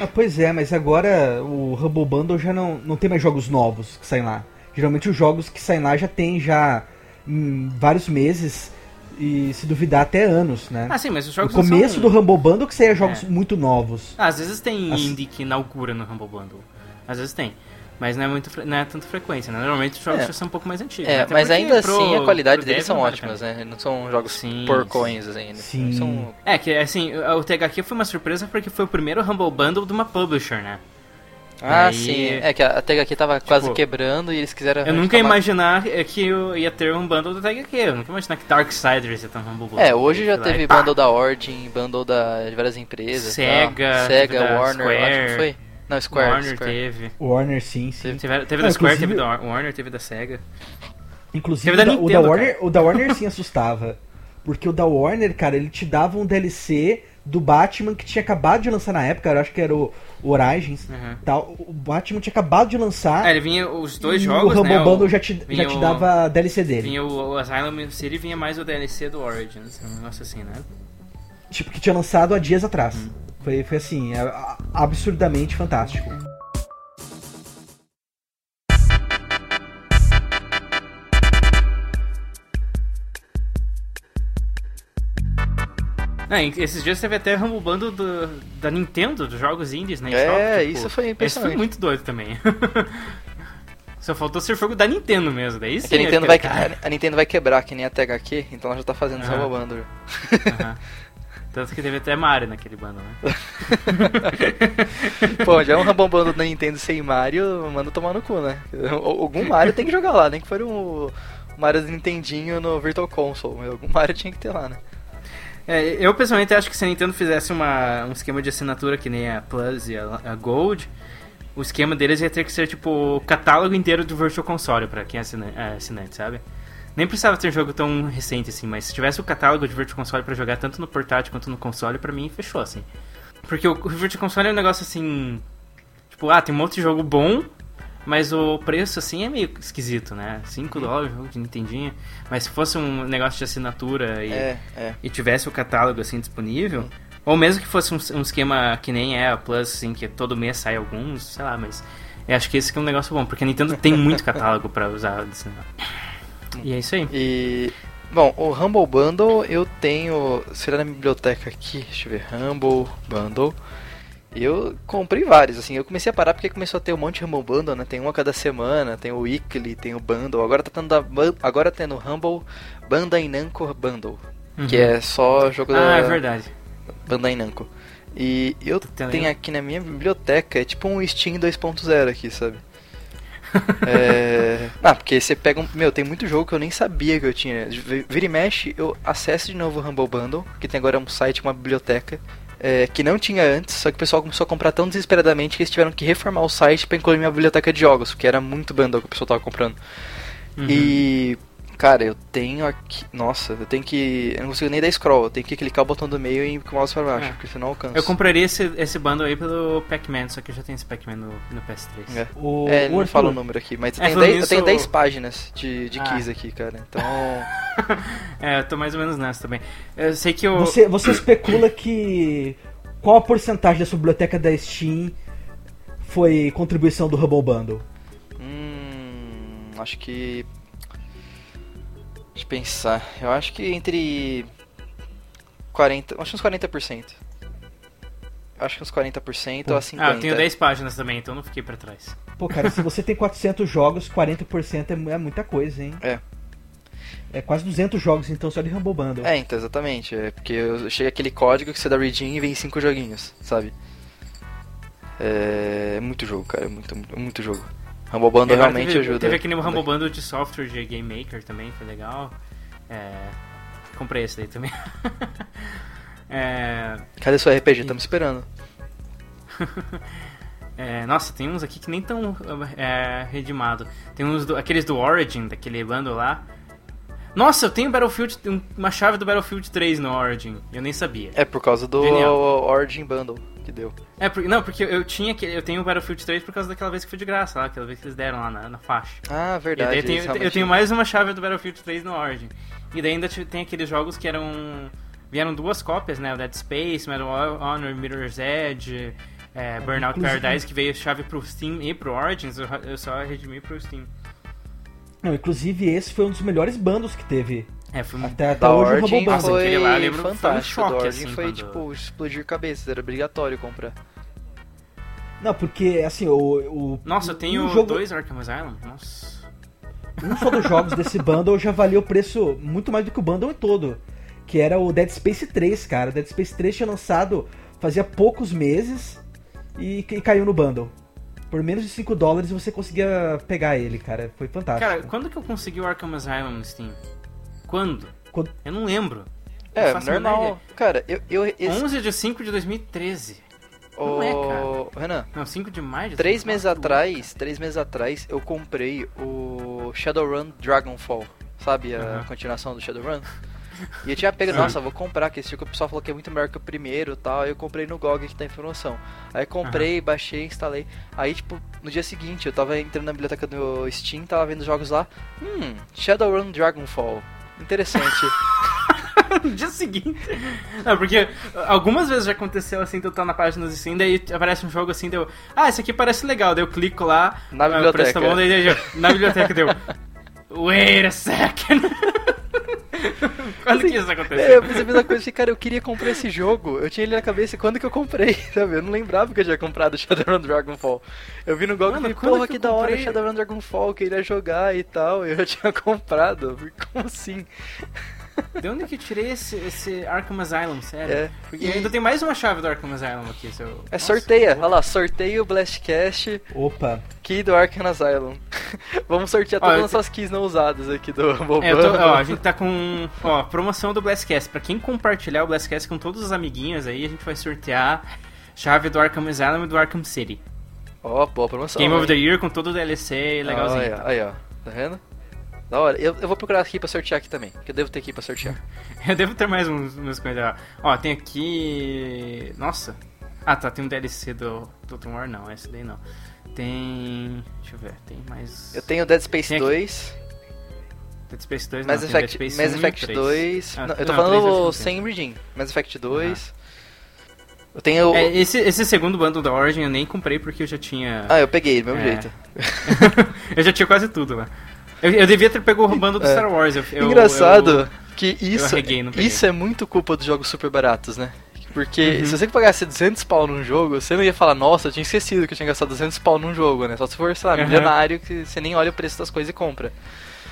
Ah, pois é, mas agora o Humble Bundle já não, não tem mais jogos novos que saem lá. Geralmente os jogos que saem lá já tem já hum, vários meses e se duvidar até anos, né? Ah, sim, mas os jogos não começo são... do Humble Bundle que saía jogos É. muito novos. Ah, às vezes tem Assim- indie que inaugura no Humble Bundle. Às vezes tem. Mas não é, muito, não é tanta frequência, né? Normalmente os jogos É. já são um pouco mais antigos. É, né? Mas ainda pro- assim a qualidade deles são ótimas, né? Não são jogos Sim, porcões, assim. Sim. São... É, que assim, o THQ foi uma surpresa porque foi o primeiro Humble Bundle de uma publisher, né? Ah, Aí- sim. É que a THQ tava quase Tipo, quebrando e eles quiseram... Eu nunca ia imaginar é, que eu ia ter um bundle do THQ. Eu nunca ia imaginar que Darksiders ia ter um Bundle. É, hoje já lá, teve pá, bundle da Origin, bundle da, de várias empresas. Sega, tal. teve Sega, da Warner, acho Square, que foi. Não, Square. Warner Square. teve. Warner, sim, sim. Teve, teve Ah, da Square, teve da Warner, teve da Sega. Inclusive, Teve da o da- o, da Nintendo, Warner, o da Warner sim assustava. Porque o da Warner, cara, ele te dava um DLC do Batman que tinha acabado de lançar na época, eu acho que era o, o Origins. Uhum. Tal. O Batman tinha acabado de lançar. Ah, ele vinha os dois jogos, o Humble né? o- Bundle já te, já te dava a DLC dele. Vinha o, o Asylum City vinha mais o DLC do Origins, um negócio assim, né? Tipo, que tinha lançado há dias atrás. Hum. Foi, foi assim, é, absurdamente fantástico. E esses dias teve até Bundle do, da Nintendo, dos jogos indies, né? É, Shop, isso foi impressionante. foi muito doido também. Só faltou ser jogo da Nintendo mesmo, daí sim. É a Nintendo, vai, cara. a Nintendo vai quebrar, que nem a THQ, então ela já tá fazendo. Humble Bundle. Aham. Tanto que teve até Mario naquele bundle, né? Pô, já é um Bundle da Nintendo sem Mario, manda tomar no cu, né? Algum Mario tem que jogar lá, nem que for o Mario do Nintendinho no Virtual Console, mas algum Mario tinha que ter lá, né? É, eu pessoalmente acho que se a Nintendo fizesse uma, um esquema de assinatura que nem a Plus e a, a Gold, o esquema deles ia ter que ser tipo o catálogo inteiro do Virtual Console pra quem é é assinante, sabe? Nem precisava ter jogo tão recente assim, mas se tivesse o catálogo de Virtual Console pra jogar tanto no portátil quanto no console, pra mim fechou assim. Porque o Virtual Console é um negócio assim. Tipo, ah, tem um monte de jogo bom, mas o preço assim é meio esquisito, né? 5 dólares, jogo de Nintendinho. Mas se fosse um negócio de assinatura e É, é. e tivesse o catálogo assim disponível, ou mesmo que fosse um, um esquema que nem é a Plus, assim, que todo mês sai alguns, sei lá, mas eu acho que esse que é um negócio bom, porque a Nintendo tem muito catálogo pra usar negócio. E é isso aí. E. Bom, o Humble Bundle eu tenho. Será na biblioteca aqui? Deixa eu ver. Humble Bundle. Eu comprei vários, assim. Eu comecei a parar porque começou a ter um monte de Humble Bundle, né? Tem um a cada semana, tem o Weekly, tem o Bundle. Agora tá tendo, Ban- agora tá tendo Humble Bandai Namco Bundle. Que é só jogo Uhum. Ah, da é verdade. Bandai Namco. E eu tendo tenho aqui na minha biblioteca, é tipo um Steam 2.0 aqui, sabe? é... Ah, porque você pega um... Meu, tem muito jogo que eu nem sabia que eu tinha. Vi- Vira e mexe, eu acesso de novo o Humble Bundle, que tem agora um site, uma biblioteca, é, que não tinha antes, só que o pessoal começou a comprar tão desesperadamente que eles tiveram que reformar o site pra incluir minha biblioteca de jogos, porque era muito bundle que o pessoal tava comprando. Uhum. E... Cara, eu tenho aqui. Nossa, eu tenho que. Eu não consigo nem dar scroll, eu tenho que clicar o botão do meio e ir com o mouse pra baixo, É. porque senão eu alcanço. Eu compraria esse, esse bundle aí pelo Pac-Man, só que eu já tenho esse Pac-Man no, no PS3. É. O, É, não fala o número aqui, mas É, eu tenho falando 10, eu tenho nisso- 10 páginas de, de Ah. keys aqui, cara. Então. É, eu tô mais ou menos nessa também. Eu sei que o. Você, você especula que. Qual a porcentagem da sua biblioteca da Steam foi contribuição do Humble Bundle? Hum. Acho que. Deixa eu pensar. Eu acho que entre. 40. Acho uns 40%. acho que uns 40% a 50%. Ah, eu tenho 10 páginas também, então não fiquei pra trás. Pô, cara, se você tem 400 jogos, 40% é, é muita coisa, hein? É. É quase 200 jogos, então, só de Humble Bundle. É, então, exatamente. É porque eu- chega aquele código que você dá redeem e vem 5 joguinhos, sabe? É, é muito jogo, cara. É muito, muito, muito jogo. Bundle Agora realmente teve, ajuda. Teve aquele Bundle de software de Game Maker também, foi legal. É, comprei esse daí também. é, Cadê seu RPG? Estamos esperando. é, nossa, tem uns aqui que nem tão é, redimado. Tem uns do, aqueles do Origin, daquele bundle lá. Nossa, eu tenho Battlefield, um- uma chave do Battlefield 3 no Origin. Eu nem sabia. É por causa do Genial. Origin Bundle que deu. É, por- não, porque eu tinha aquele- eu tenho o Battlefield 3 por causa daquela vez que foi de graça, lá, aquela vez que eles deram lá na, na faixa. Ah, E verdade. daí eu tenho, eu tenho mais uma chave do Battlefield 3 no Origin. E daí ainda tem aqueles jogos que eram. Vieram duas cópias, né? O Dead Space, Medal of Honor, Mirror's Edge, é, Burnout Inclusive- Paradise, que veio chave pro Steam e pro Origins, eu, eu só redimi pro Steam. Não, inclusive, esse foi um dos melhores bundos que teve. É, foi um. Até, até hoje o Origin Humble Bundle. foi- aquele lá, lembro que foi um fantástico. choque, da assim, foi quando- tipo explodir cabeças, era obrigatório comprar. Não, porque, assim, o... o Nossa, eu tenho um jogo, dois Arkham Asylum. Nossa. Um só dos jogos desse bundle já valia o preço muito mais do que o bundle todo. Que era o Dead Space 3, cara. Dead Space 3 tinha lançado fazia poucos meses e, e caiu no bundle. Por menos de 5 dólares você conseguia pegar ele, cara. Foi fantástico. Cara, quando que eu consegui o Arkham Asylum no Steam? Quando? Quando- Eu não lembro. Não É, menor normal. Cara, eu. eu esse, 11 de 5 de 2013. o... não é, cara. Renan, Não, 5 de maio de três 2014. meses atrás, três meses atrás, eu comprei o Shadowrun Dragonfall. Sabe a Aham. continuação do Shadowrun? E eu tinha pego, nossa, vou comprar, que esse jogo o pessoal falou que é muito melhor que o primeiro e tal. Aí eu comprei no GOG que tá informação. Aí comprei, baixei, instalei. Aí, tipo, no dia seguinte, eu tava entrando na biblioteca do Steam, tava vendo jogos lá. Hum, Shadowrun Dragonfall. Interessante. no dia seguinte. Não, porque algumas vezes já aconteceu assim, de eu estar na página do Steam, daí aparece um jogo assim, deu. Ah, esse aqui parece legal, daí eu clico lá. Na biblioteca. Tá bom, daí, daí, na biblioteca deu. Wait a second. Quando que isso É, aconteceu? eu fiz a mesma coisa, cara, eu queria comprar esse jogo. Eu tinha ele na cabeça quando que eu comprei, sabe? Eu não lembrava que eu tinha comprado Shadowrun Dragonfall. Eu vi no GOG e falei, porra, que que, da hora comprei? Shadowrun Dragonfall, eu queria jogar e tal. Eu tinha comprado. Como assim? De onde que eu tirei esse, esse Arkham Asylum, sério? É, Porque e- ainda tem mais uma chave do Arkham Asylum aqui. Se eu... É Nossa, sorteia, olha lá, sorteio o Blastcast Opa. key do Arkham Asylum. Vamos sortear Ó, todas as nossas keys não usadas aqui do É, eu tô- Bobão. ó, a gente tá com ó, promoção do Blastcast. Pra quem compartilhar o Blastcast com todos os amiguinhos aí, a gente vai sortear chave do Arkham Asylum e do Arkham City. Ó, boa promoção. Game of hein? the Year com todo o DLC legalzinho. Aí, ó, aí, ó. Tá vendo? Da hora. Eu, eu vou procurar aqui pra sortear aqui também, que eu devo ter aqui pra sortear. Eu devo ter mais uns, umas coisas lá. Ó, tem aqui. Nossa. Ah, tá. Tem um DLC do Total War, não. Esse daí não. Tem. Deixa eu ver. Tem mais. Eu tenho Dead Space Tem aqui. 2, Dead Space 2, Mass não. Effect, Dead Space Mass 1 Effect 3. 2. Ah, não, eu tô não, falando sem Redeem. Mass Effect 2. Eu tenho. É, esse, esse segundo bundle da Origin eu nem comprei porque eu já tinha. Ah, eu peguei, do mesmo É. jeito. eu já tinha quase tudo lá. Eu, eu devia ter pego o bundle do É. Star Wars. Eu, eu- Engraçado que isso, isso é muito culpa dos jogos super baratos, né? Porque Uhum. se você pagasse 200 pau num jogo, você não ia falar, nossa, eu tinha esquecido que eu tinha gastado 200 pau num jogo, né? Só se for, sei lá, Uhum. milionário, que você nem olha o preço das coisas e compra.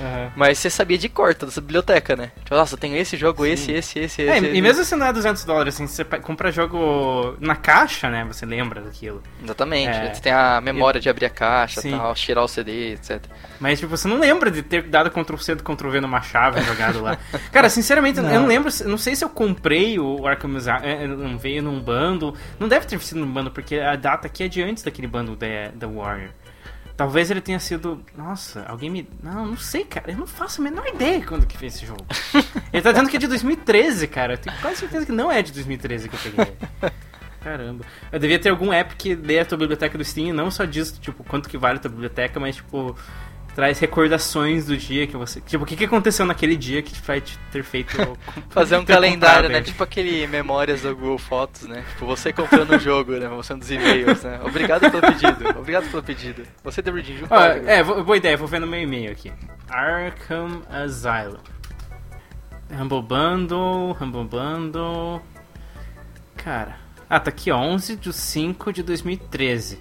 Aham. Mas você sabia de cor toda essa biblioteca, né? Tipo, nossa, eu tenho esse jogo, esse, esse, esse, É, esse. e mesmo se não é 200 dólares, assim, você compra jogo na caixa, né? Você lembra daquilo. Exatamente. É. Você tem a memória de abrir a caixa, Sim. tal, tirar o CD, etc. Mas, tipo, você não lembra de ter dado Ctrl C do Ctrl V numa chave jogado lá. Cara, sinceramente, eu não lembro, não sei se eu comprei o Arkham é, não veio num bundle. Não deve ter sido num bundle, porque a data aqui é de antes daquele bundle da, da Warrior. Talvez ele tenha sido. Nossa, alguém me. Não, não sei, cara. Eu não faço a menor ideia quando que fez esse jogo. ele tá dizendo que é de 2013, cara. Eu tenho quase certeza que não é de 2013 que eu peguei. Caramba. Eu devia ter algum app que dê a tua biblioteca do Steam e não só diz, tipo, quanto que vale a tua biblioteca, mas, tipo, traz recordações do dia que você. Tipo, o que, que aconteceu naquele dia que vai te ter feito. Fazer um calendário, né? Tipo aquele memórias do Google Fotos, né? Tipo, você comprando o jogo, né? Mostrando os e-mails, né? Obrigado pelo pedido. Obrigado pelo pedido. Você deu redeem, Ó, é, vou- boa ideia, vou ver no meu e-mail aqui. Arkham Asylum. Humble Bundle, Humble Bundle. Cara, Ah, tá aqui, ó, 11 de 5 de 2013.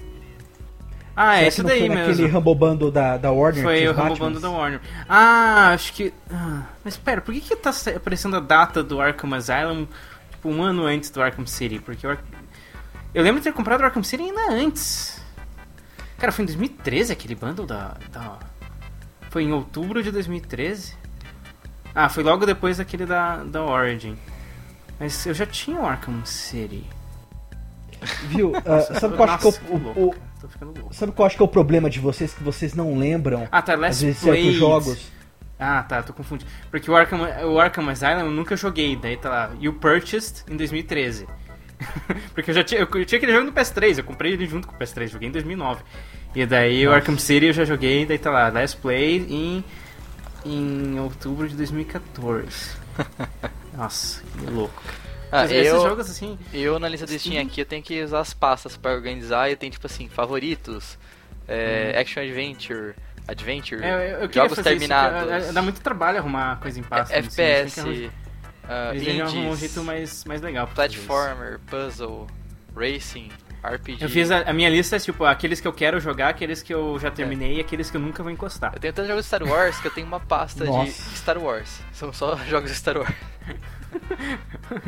Ah, é Será não daí mesmo. naquele Humble Bundle da, da Warner? Foi o? Bundle da Warner. Ah, acho que. ah, mas pera, por que, que tá aparecendo a data do Arkham Asylum tipo um ano antes do Arkham City? Porque Ar- eu lembro de ter comprado o Arkham City ainda antes. Cara, foi em 2013 aquele bundle da. da... Foi em outubro de 2013? Ah, foi logo depois daquele da, da Origin. Mas eu já tinha o Arkham City. Viu? Ah, sabe qual eu acho que é o- tô ficando louco. Sabe qual eu acho que é o problema de vocês? Que vocês não lembram, Ah, tá, às Last vezes, certos jogos. Ah, tá, tô confundindo. Porque o Arkham, o Arkham Asylum eu nunca joguei, daí tá lá, You Purchased em 2013. Porque eu já tinha, eu tinha aquele jogo no PS3, eu comprei ele junto com o PS3, joguei em 2009. E daí o Arkham City eu já joguei, daí tá lá, Last Play em, em outubro de 2014. Nossa, que louco. Ah, Mas esses eu, jogos assim, eu na lista do Steam aqui eu tenho que usar as pastas pra organizar e eu tenho tipo assim, favoritos, é, Action Adventure, Adventure, Hum. é, eu, eu jogos terminados, isso, porque dá muito trabalho arrumar coisa em pasta. assim, FPS, ah, Eles arrumar um indies, jeito mais, mais legal platformer, puzzle, racing, RPG. Eu fiz a, a minha lista, é, tipo, aqueles que eu quero jogar, aqueles que eu já terminei e aqueles que eu nunca vou encostar. Eu tenho tantos jogos de Star Wars que eu tenho uma pasta de. Star Wars. São só jogos de Star Wars.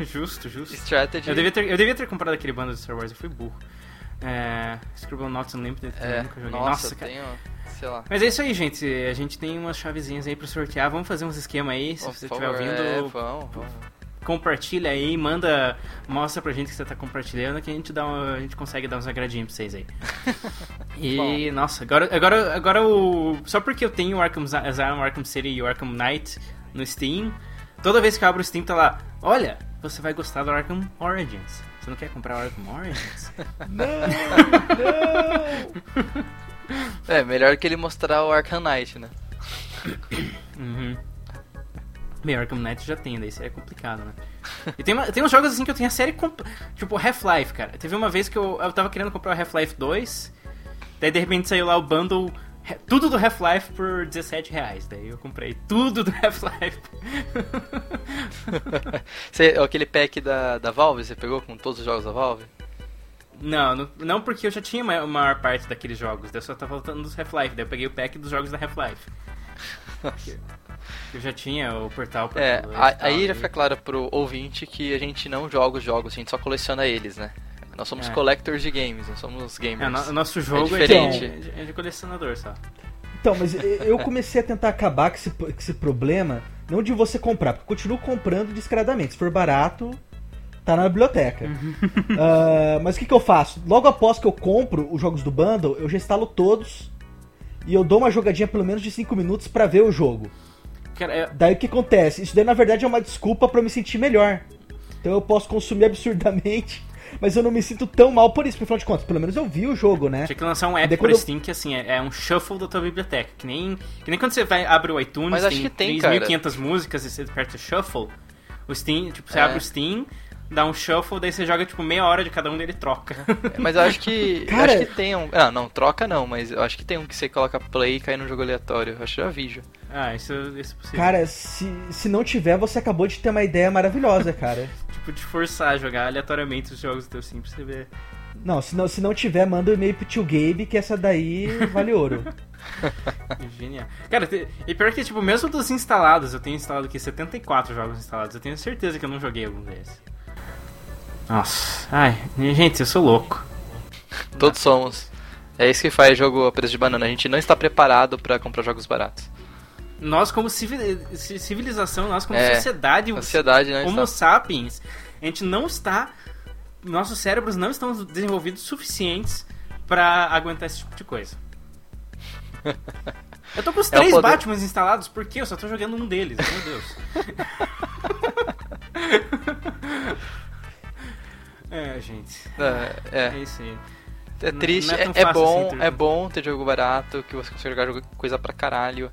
justo, justo. Strategy. Eu devia, ter, eu devia ter comprado aquele bando de Star Wars, eu fui burro. É, Scribble Notes Unlimited, eu É, nunca joguei. nossa, Nossa, eu cara. tenho, sei lá. Mas é isso aí, gente. A gente tem umas chavezinhas aí pra sortear. Vamos fazer uns esquema aí. Se Por você estiver ouvindo, é, vamos, vamos. Compartilha aí, manda, mostra pra gente que você tá compartilhando que a gente dá uma- a gente consegue dar uns agradinhos pra vocês aí. E nossa, agora agora agora o só porque eu tenho o Arkham Asylum, Arkham City e o Arkham Knight no Steam, toda vez que eu abro o Steam tá lá, olha, você vai gostar do Arkham Origins. Você não quer comprar o Arkham Origins? É, melhor que ele mostrar o Arkham Knight, né? Uhum. Bem, Arkham Knight já tem, daí isso é complicado, né? E tem, uma- tem uns jogos assim que eu tenho a série. comp- Tipo, Half-Life, cara. Teve uma vez que eu, eu tava querendo comprar o Half-Life 2, daí de repente saiu lá o bundle. Tudo do Half-Life por 17 reais. Daí eu comprei tudo do Half-Life. Aquele pack da, da Valve, você pegou com todos os jogos da Valve? não, não, não porque eu já tinha a maior parte daqueles jogos. Daí só tá faltando dos Half-Life. Daí eu peguei o pack dos jogos da Half-Life. Eu já tinha o portal pra É, a- e tal, aí já fica claro pro ouvinte que a gente não joga os jogos, a gente só coleciona eles, né? Nós somos É. collectors de games, não somos gamers. É, no- o nosso jogo é, diferente. de, é de colecionador só. Então, mas eu comecei a tentar acabar com esse, com esse problema, não de você comprar, porque eu continuo comprando descaradamente. Se for barato, tá na biblioteca. Ah, mas o que, que eu faço? Logo após que eu compro os jogos do bundle, eu já instalo todos e eu dou uma jogadinha pelo menos de 5 minutos pra ver o jogo. Cara, é- Daí o que acontece? Isso daí na verdade é uma desculpa pra eu me sentir melhor. Então eu posso consumir absurdamente, mas eu não me sinto tão mal por isso, porque afinal de contas, pelo menos eu vi o jogo, né? Tinha que lançar um app quando eu- Steam que assim, é, é um shuffle da tua biblioteca. Que nem, que nem quando você vai abre o iTunes, Mas tem, tem, 3.500 músicas e você aperta shuffle. O Steam, tipo, você É. abre o Steam, dá um shuffle, daí você joga tipo meia hora de cada um dele troca. Mas eu acho que. eu Cara- acho que tem um. Ah, não, troca não, mas eu acho que tem um que você coloca play e cai no jogo aleatório. Eu acho que já vi já. ah, isso, isso é possível. Cara, se, se não tiver, você acabou de ter uma ideia maravilhosa, cara. Tipo, te forçar a jogar aleatoriamente os jogos do teu Steam pra você ver. Não, se não, se não tiver, manda um e-mail pro tio Gabe, que essa daí vale ouro. Genial. Cara, e pior que, tipo, mesmo dos instalados, eu tenho instalado aqui 74 jogos instalados. Eu tenho certeza que eu não joguei algum deles. Nossa. Ai, gente, eu sou louco. Todos somos. É isso que faz jogo a preço de banana. A gente não está preparado pra comprar jogos baratos. Nós, como civili- ci- civilização, nós, como É, sociedade, Ansiedade, né? Homo está- sapiens, a gente não está. Nossos cérebros não estão desenvolvidos suficientes pra aguentar esse tipo de coisa. Eu tô com os É três poder- Batmans instalados, por quê? Eu só tô jogando um deles, meu Deus. é, gente. É, é. É isso aí. É triste, não é é, é bom, assim ter é jogo. bom ter jogo barato, que você consegue jogar jogo- coisa pra caralho.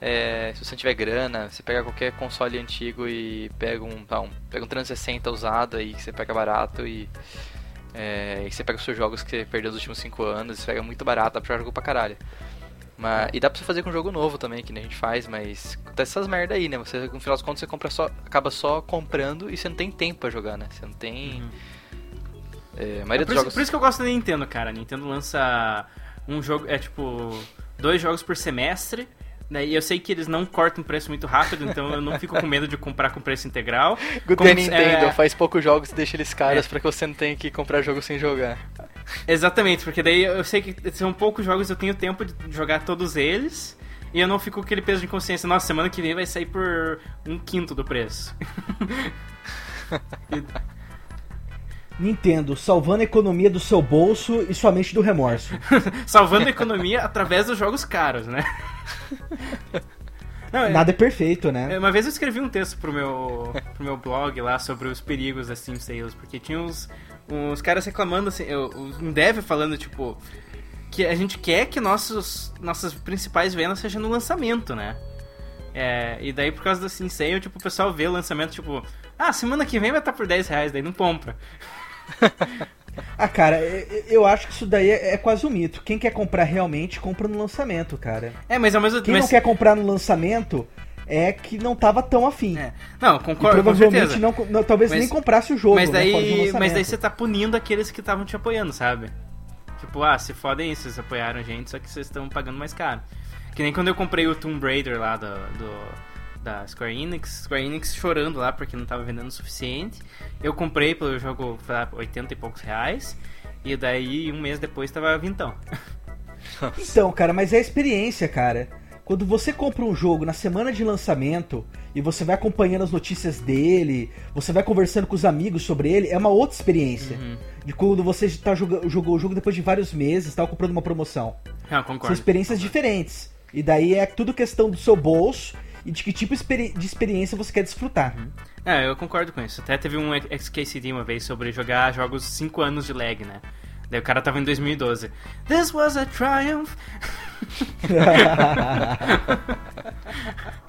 É, se você não tiver grana, você pega qualquer console antigo e pega um, tá, um, pega um 360 usado aí que você pega barato e, é, e você pega os seus jogos que você perdeu nos últimos 5 anos, você pega muito barato, dá pra jogar jogo pra caralho. Mas, e dá pra você fazer com jogo novo também, que nem a gente faz, mas acontece essas merda aí, né? Você, no final das contas, você compra só, acaba só comprando e você não tem tempo pra jogar, né? Você não tem. Uhum. É, a É maioria por, dos isso, jogos. por isso que eu gosto da Nintendo, cara. A Nintendo lança um jogo, é tipo, dois jogos por semestre. Daí eu sei que eles não cortam o preço muito rápido, então eu não fico com medo de comprar com preço integral. Good Como- Nintendo é, faz poucos jogos e deixa eles caros É. pra que você não tenha que comprar jogo sem jogar. Exatamente, porque daí eu sei que são poucos jogos, eu tenho tempo de jogar todos eles. E eu não fico com aquele peso de consciência, nossa, semana que vem vai sair por um quinto do preço. Nintendo, salvando a economia do seu bolso e sua mente do remorso. Salvando a economia através dos jogos caros, né? Não, é- Nada é perfeito, né? Uma vez eu escrevi um texto pro meu, pro meu blog lá sobre os perigos da Steam Sales, porque tinha uns, uns caras reclamando, assim, um dev falando, tipo, que a gente quer que nossos, nossas principais vendas sejam no lançamento, né? É, e daí por causa da Steam Sale, tipo, o pessoal vê o lançamento, tipo, ah, semana que vem vai estar por 10 reais, daí não compra. Ah, cara, eu- acho que isso daí é é quase um mito. Quem quer comprar realmente, compra no lançamento, cara. É, mas ao mesmo Quem mas- não quer comprar no lançamento é que não tava tão afim. É. Não, E concordo, com provavelmente não, não- talvez Mas- nem comprasse o jogo, mas né, daí, lançamento. mas daí você tá punindo aqueles que estavam te apoiando, sabe? Tipo, ah, se fodem isso, vocês apoiaram a gente, só que vocês estão pagando mais caro. Que nem quando eu comprei o Tomb Raider lá do, do- da Square Enix, Square Enix chorando lá porque não tava vendendo o suficiente. Eu comprei pelo jogo sei lá, 80 e poucos reais. E daí, um mês depois, tava vintão. Então, cara, mas é a experiência, cara. Quando você compra um jogo na semana de lançamento e você vai acompanhando as notícias dele, você vai conversando com os amigos sobre ele, é uma outra experiência. Uhum. De quando você tá joga, jogou o jogo depois de vários meses, tá comprando uma promoção. Não, São concordo. experiências diferentes. E daí é tudo questão do seu bolso e de que tipo de experiência você quer desfrutar. É, eu concordo com isso. Até teve um XKCD uma vez sobre jogar jogos 5 anos de lag, né? Daí o cara tava em 2012. This was a triumph.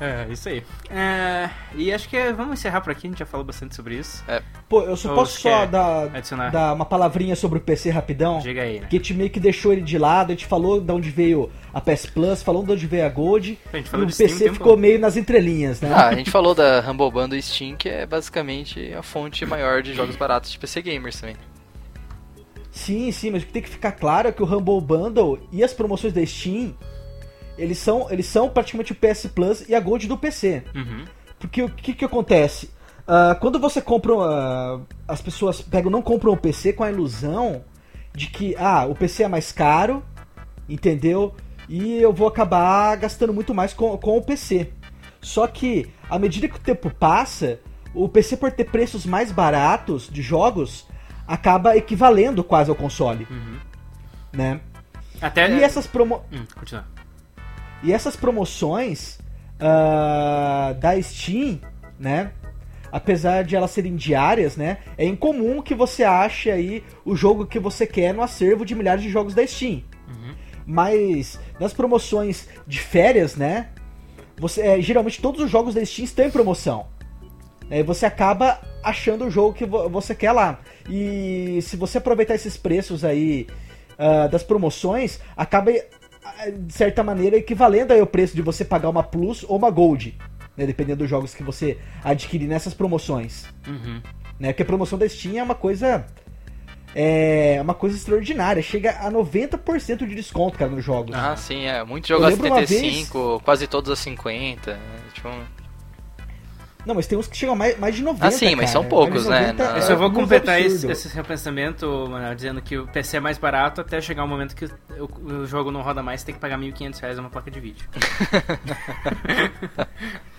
é, isso aí. É, e acho que é- vamos encerrar por aqui, a gente já falou bastante sobre isso. Pô, eu só Ou posso só quer dar, adicionar? dar uma palavrinha sobre o PC rapidão? Diga aí, né? Que a gente meio que deixou ele de lado, a gente falou de onde veio a PS Plus, falou de onde veio a Gold, A gente e falou o de Steam PC o tempo ficou meio nas entrelinhas, né? Ah, a gente falou da Humble Bundle Steam, que é basicamente a fonte maior de jogos baratos de PC Gamers também. Sim, sim, mas o que tem que ficar claro é que o Humble Bundle e as promoções da Steam, eles são, eles são praticamente o PS Plus e a Gold do PC. Uhum. Porque o que, que acontece? Ah, quando você compra. ah, as pessoas pegam, não compram o PC com a ilusão de que ah, o PC é mais caro, entendeu? E eu vou acabar gastando muito mais com, com o PC. Só que, à medida que o tempo passa, o PC, por ter preços mais baratos de jogos, acaba equivalendo quase ao console. Né? Até. E essas promo... Hum, continua. E essas promoções ah, da Steam, né? Apesar de elas serem diárias, né? É incomum que você ache aí o jogo que você quer no acervo de milhares de jogos da Steam. Mas nas promoções de férias, né? Você, é, geralmente todos os jogos da Steam estão em promoção. Aí você acaba achando o jogo que vo- você quer lá. E se você aproveitar esses preços aí ah, das promoções, acaba de certa maneira equivalendo aí ao preço de você pagar uma Plus ou uma Gold, né, dependendo dos jogos que você adquirir nessas promoções. Uhum. Né, porque a promoção da Steam é uma coisa é uma coisa extraordinária, chega a 90% de desconto, cara, nos jogos. Ah, sim, é. Muitos jogos a lembro uma 75, quase todos a 50. né? Tipo, Não, mas tem uns que chegam a mais, mais de 90, Ah, sim, mas cara. são poucos, Mais de né? 90 Não. Eu só vou muito completar esse, esse pensamento, Manuel, dizendo que o PC é mais barato até chegar o momento que o, o jogo não roda mais, você tem que pagar 1.500 reais uma placa de vídeo.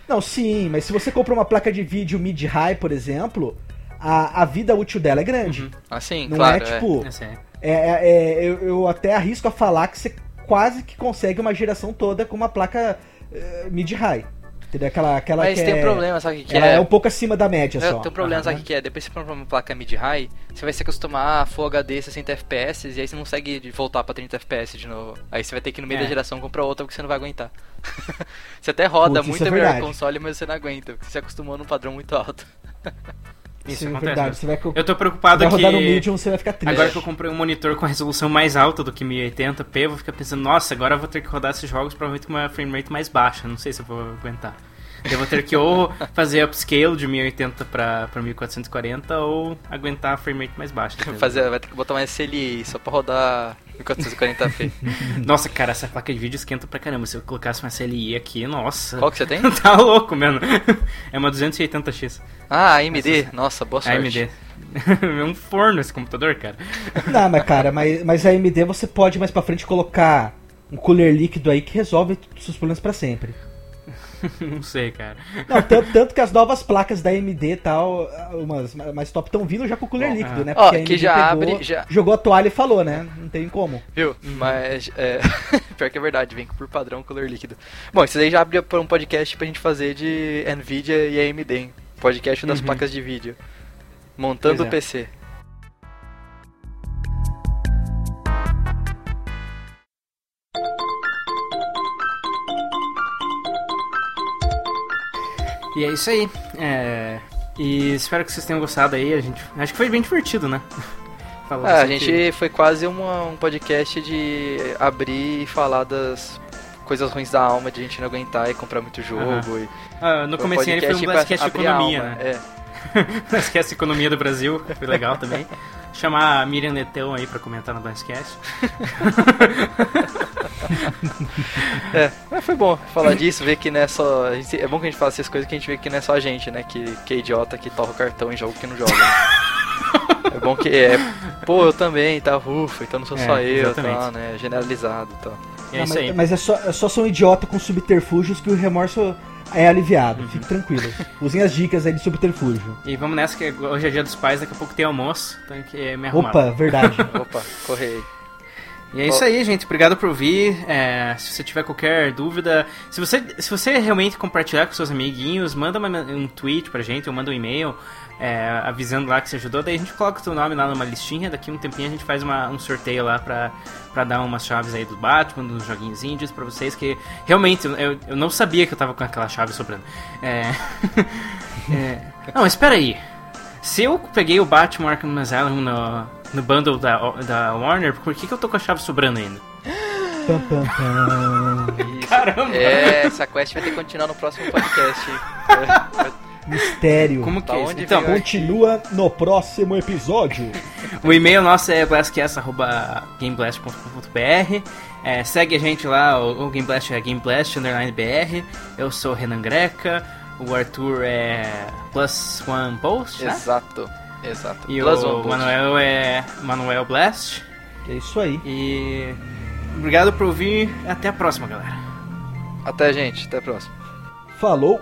Não, sim, mas se você compra uma placa de vídeo mid-high, por exemplo, a, a vida útil dela é grande. assim, Não claro. é tipo. É. É, é- é- eu, eu até arrisco a falar que você quase que consegue uma geração toda com uma placa eh, mid-high. Entendeu? Aquela, aquela Mas tem é, um problema, sabe o que, ela é? é um pouco acima da média É, só. Tem um problema, Aham. sabe o que que é? Depois você compra uma placa mid-high, você vai se acostumar a Full HD 60 FPS e aí você não consegue voltar pra 30 FPS de novo. Aí você vai ter que ir no meio É. da geração comprar outra porque você não vai aguentar. você até roda Putz, muito é melhor verdade. o console, mas você não aguenta, porque você se acostumou num padrão muito alto. Isso Sim, acontece. verdade. Você vai, Eu tô preocupado vai que. rodar no medium, você vai ficar triste. Agora que eu comprei um monitor com resolução mais alta do que 1080p, eu vou ficar pensando, nossa, agora eu vou ter que rodar esses jogos provavelmente com uma frame rate mais baixa. Não sei se eu vou aguentar. Eu vou ter que ou fazer upscale de 1080 pra, pra 1440 ou aguentar a frame rate mais baixa. Fazer, vai ter que botar uma SLI só pra rodar 1440p. Nossa, cara, essa placa de vídeo esquenta pra caramba. Se eu colocasse uma SLI aqui, nossa. Qual que você tem? tá louco, mano. É uma 280x. Ah, AMD. Nossa, boa sorte. AMD. É um forno esse computador, cara. Não, mas cara, mas, mas a AMD você pode mais pra frente colocar um cooler líquido aí que resolve os seus problemas pra sempre. Não sei, cara. Não, tanto, tanto que as novas placas da AMD e tal, umas mais top estão vindo já com cooler Bom, líquido, é. né? Ó, Porque a que AMD já pegou, abre- já- jogou a toalha e falou, né? Não tem como. Viu? Mas, é... pior que é verdade, vem por padrão color líquido. Bom, isso daí já abre pra um podcast pra gente fazer de Nvidia e AMD, hein? Podcast das Uhum. placas de vídeo. Montando o é. PC. E é isso aí. É... E espero que vocês tenham gostado aí. A gente... Acho que foi bem divertido, né? Falar Ah, a gente foi quase uma- um podcast de abrir e falar das coisas ruins da alma, de a gente não aguentar e comprar muito jogo. Aham. E... Ah, no comecinho ele foi um abrir a Economia, né? É. Esquece a Economia do Brasil, foi legal também. Chamar a Miriam Netão aí pra comentar no Blastcast. É, mas foi bom falar disso, ver que não é só. a gente- É bom que a gente fala essas coisas que a gente vê que não é só a gente, né? Que, que é idiota que torra o cartão em jogo que não joga. é bom que é. Pô, eu também, tá? Ufa, então não sou É, só eu, exatamente. tá, né? Generalizado e tal. É mas, aí. mas é só, é só ser um idiota com subterfúgios que o remorso é aliviado. Fique tranquilo. Usem as dicas aí de subterfúgio. E vamos nessa que hoje é dia dos pais, daqui a pouco tem almoço, então tem que me arrumar. Opa, verdade. Opa, correi. E é isso aí, gente. Obrigado por ouvir. É, se você tiver qualquer dúvida, se você, se você realmente compartilhar com seus amiguinhos, manda uma- um tweet pra gente ou manda um e-mail é, avisando lá que você ajudou. Daí a gente coloca o seu nome lá numa listinha. Daqui um tempinho a gente faz uma- um sorteio lá pra, pra dar umas chaves aí do Batman, dos joguinhos índios pra vocês. Que realmente eu, eu não sabia que eu tava com aquela chave sobrando. É, é, não, espera aí. Se eu peguei o Batman Arkham Asylum no, no bundle da, da Warner, por que, que eu tô com a chave sobrando ainda? Caramba! É, essa quest vai ter que continuar no próximo podcast. Mistério. Como que é isso? onde Então, Continua no próximo episódio. o e-mail nosso é blastcast.gameblast.com.br é, Segue a gente lá, o, o Gameblast é Gameblast underline BR Eu sou o Renan Greca, o Arthur é Plus One Post, né? Exato. E Plus o. Manuel é Manuel Blast É isso aí. E obrigado por ouvir, até a próxima galera Até, gente. Até a próxima. Falou.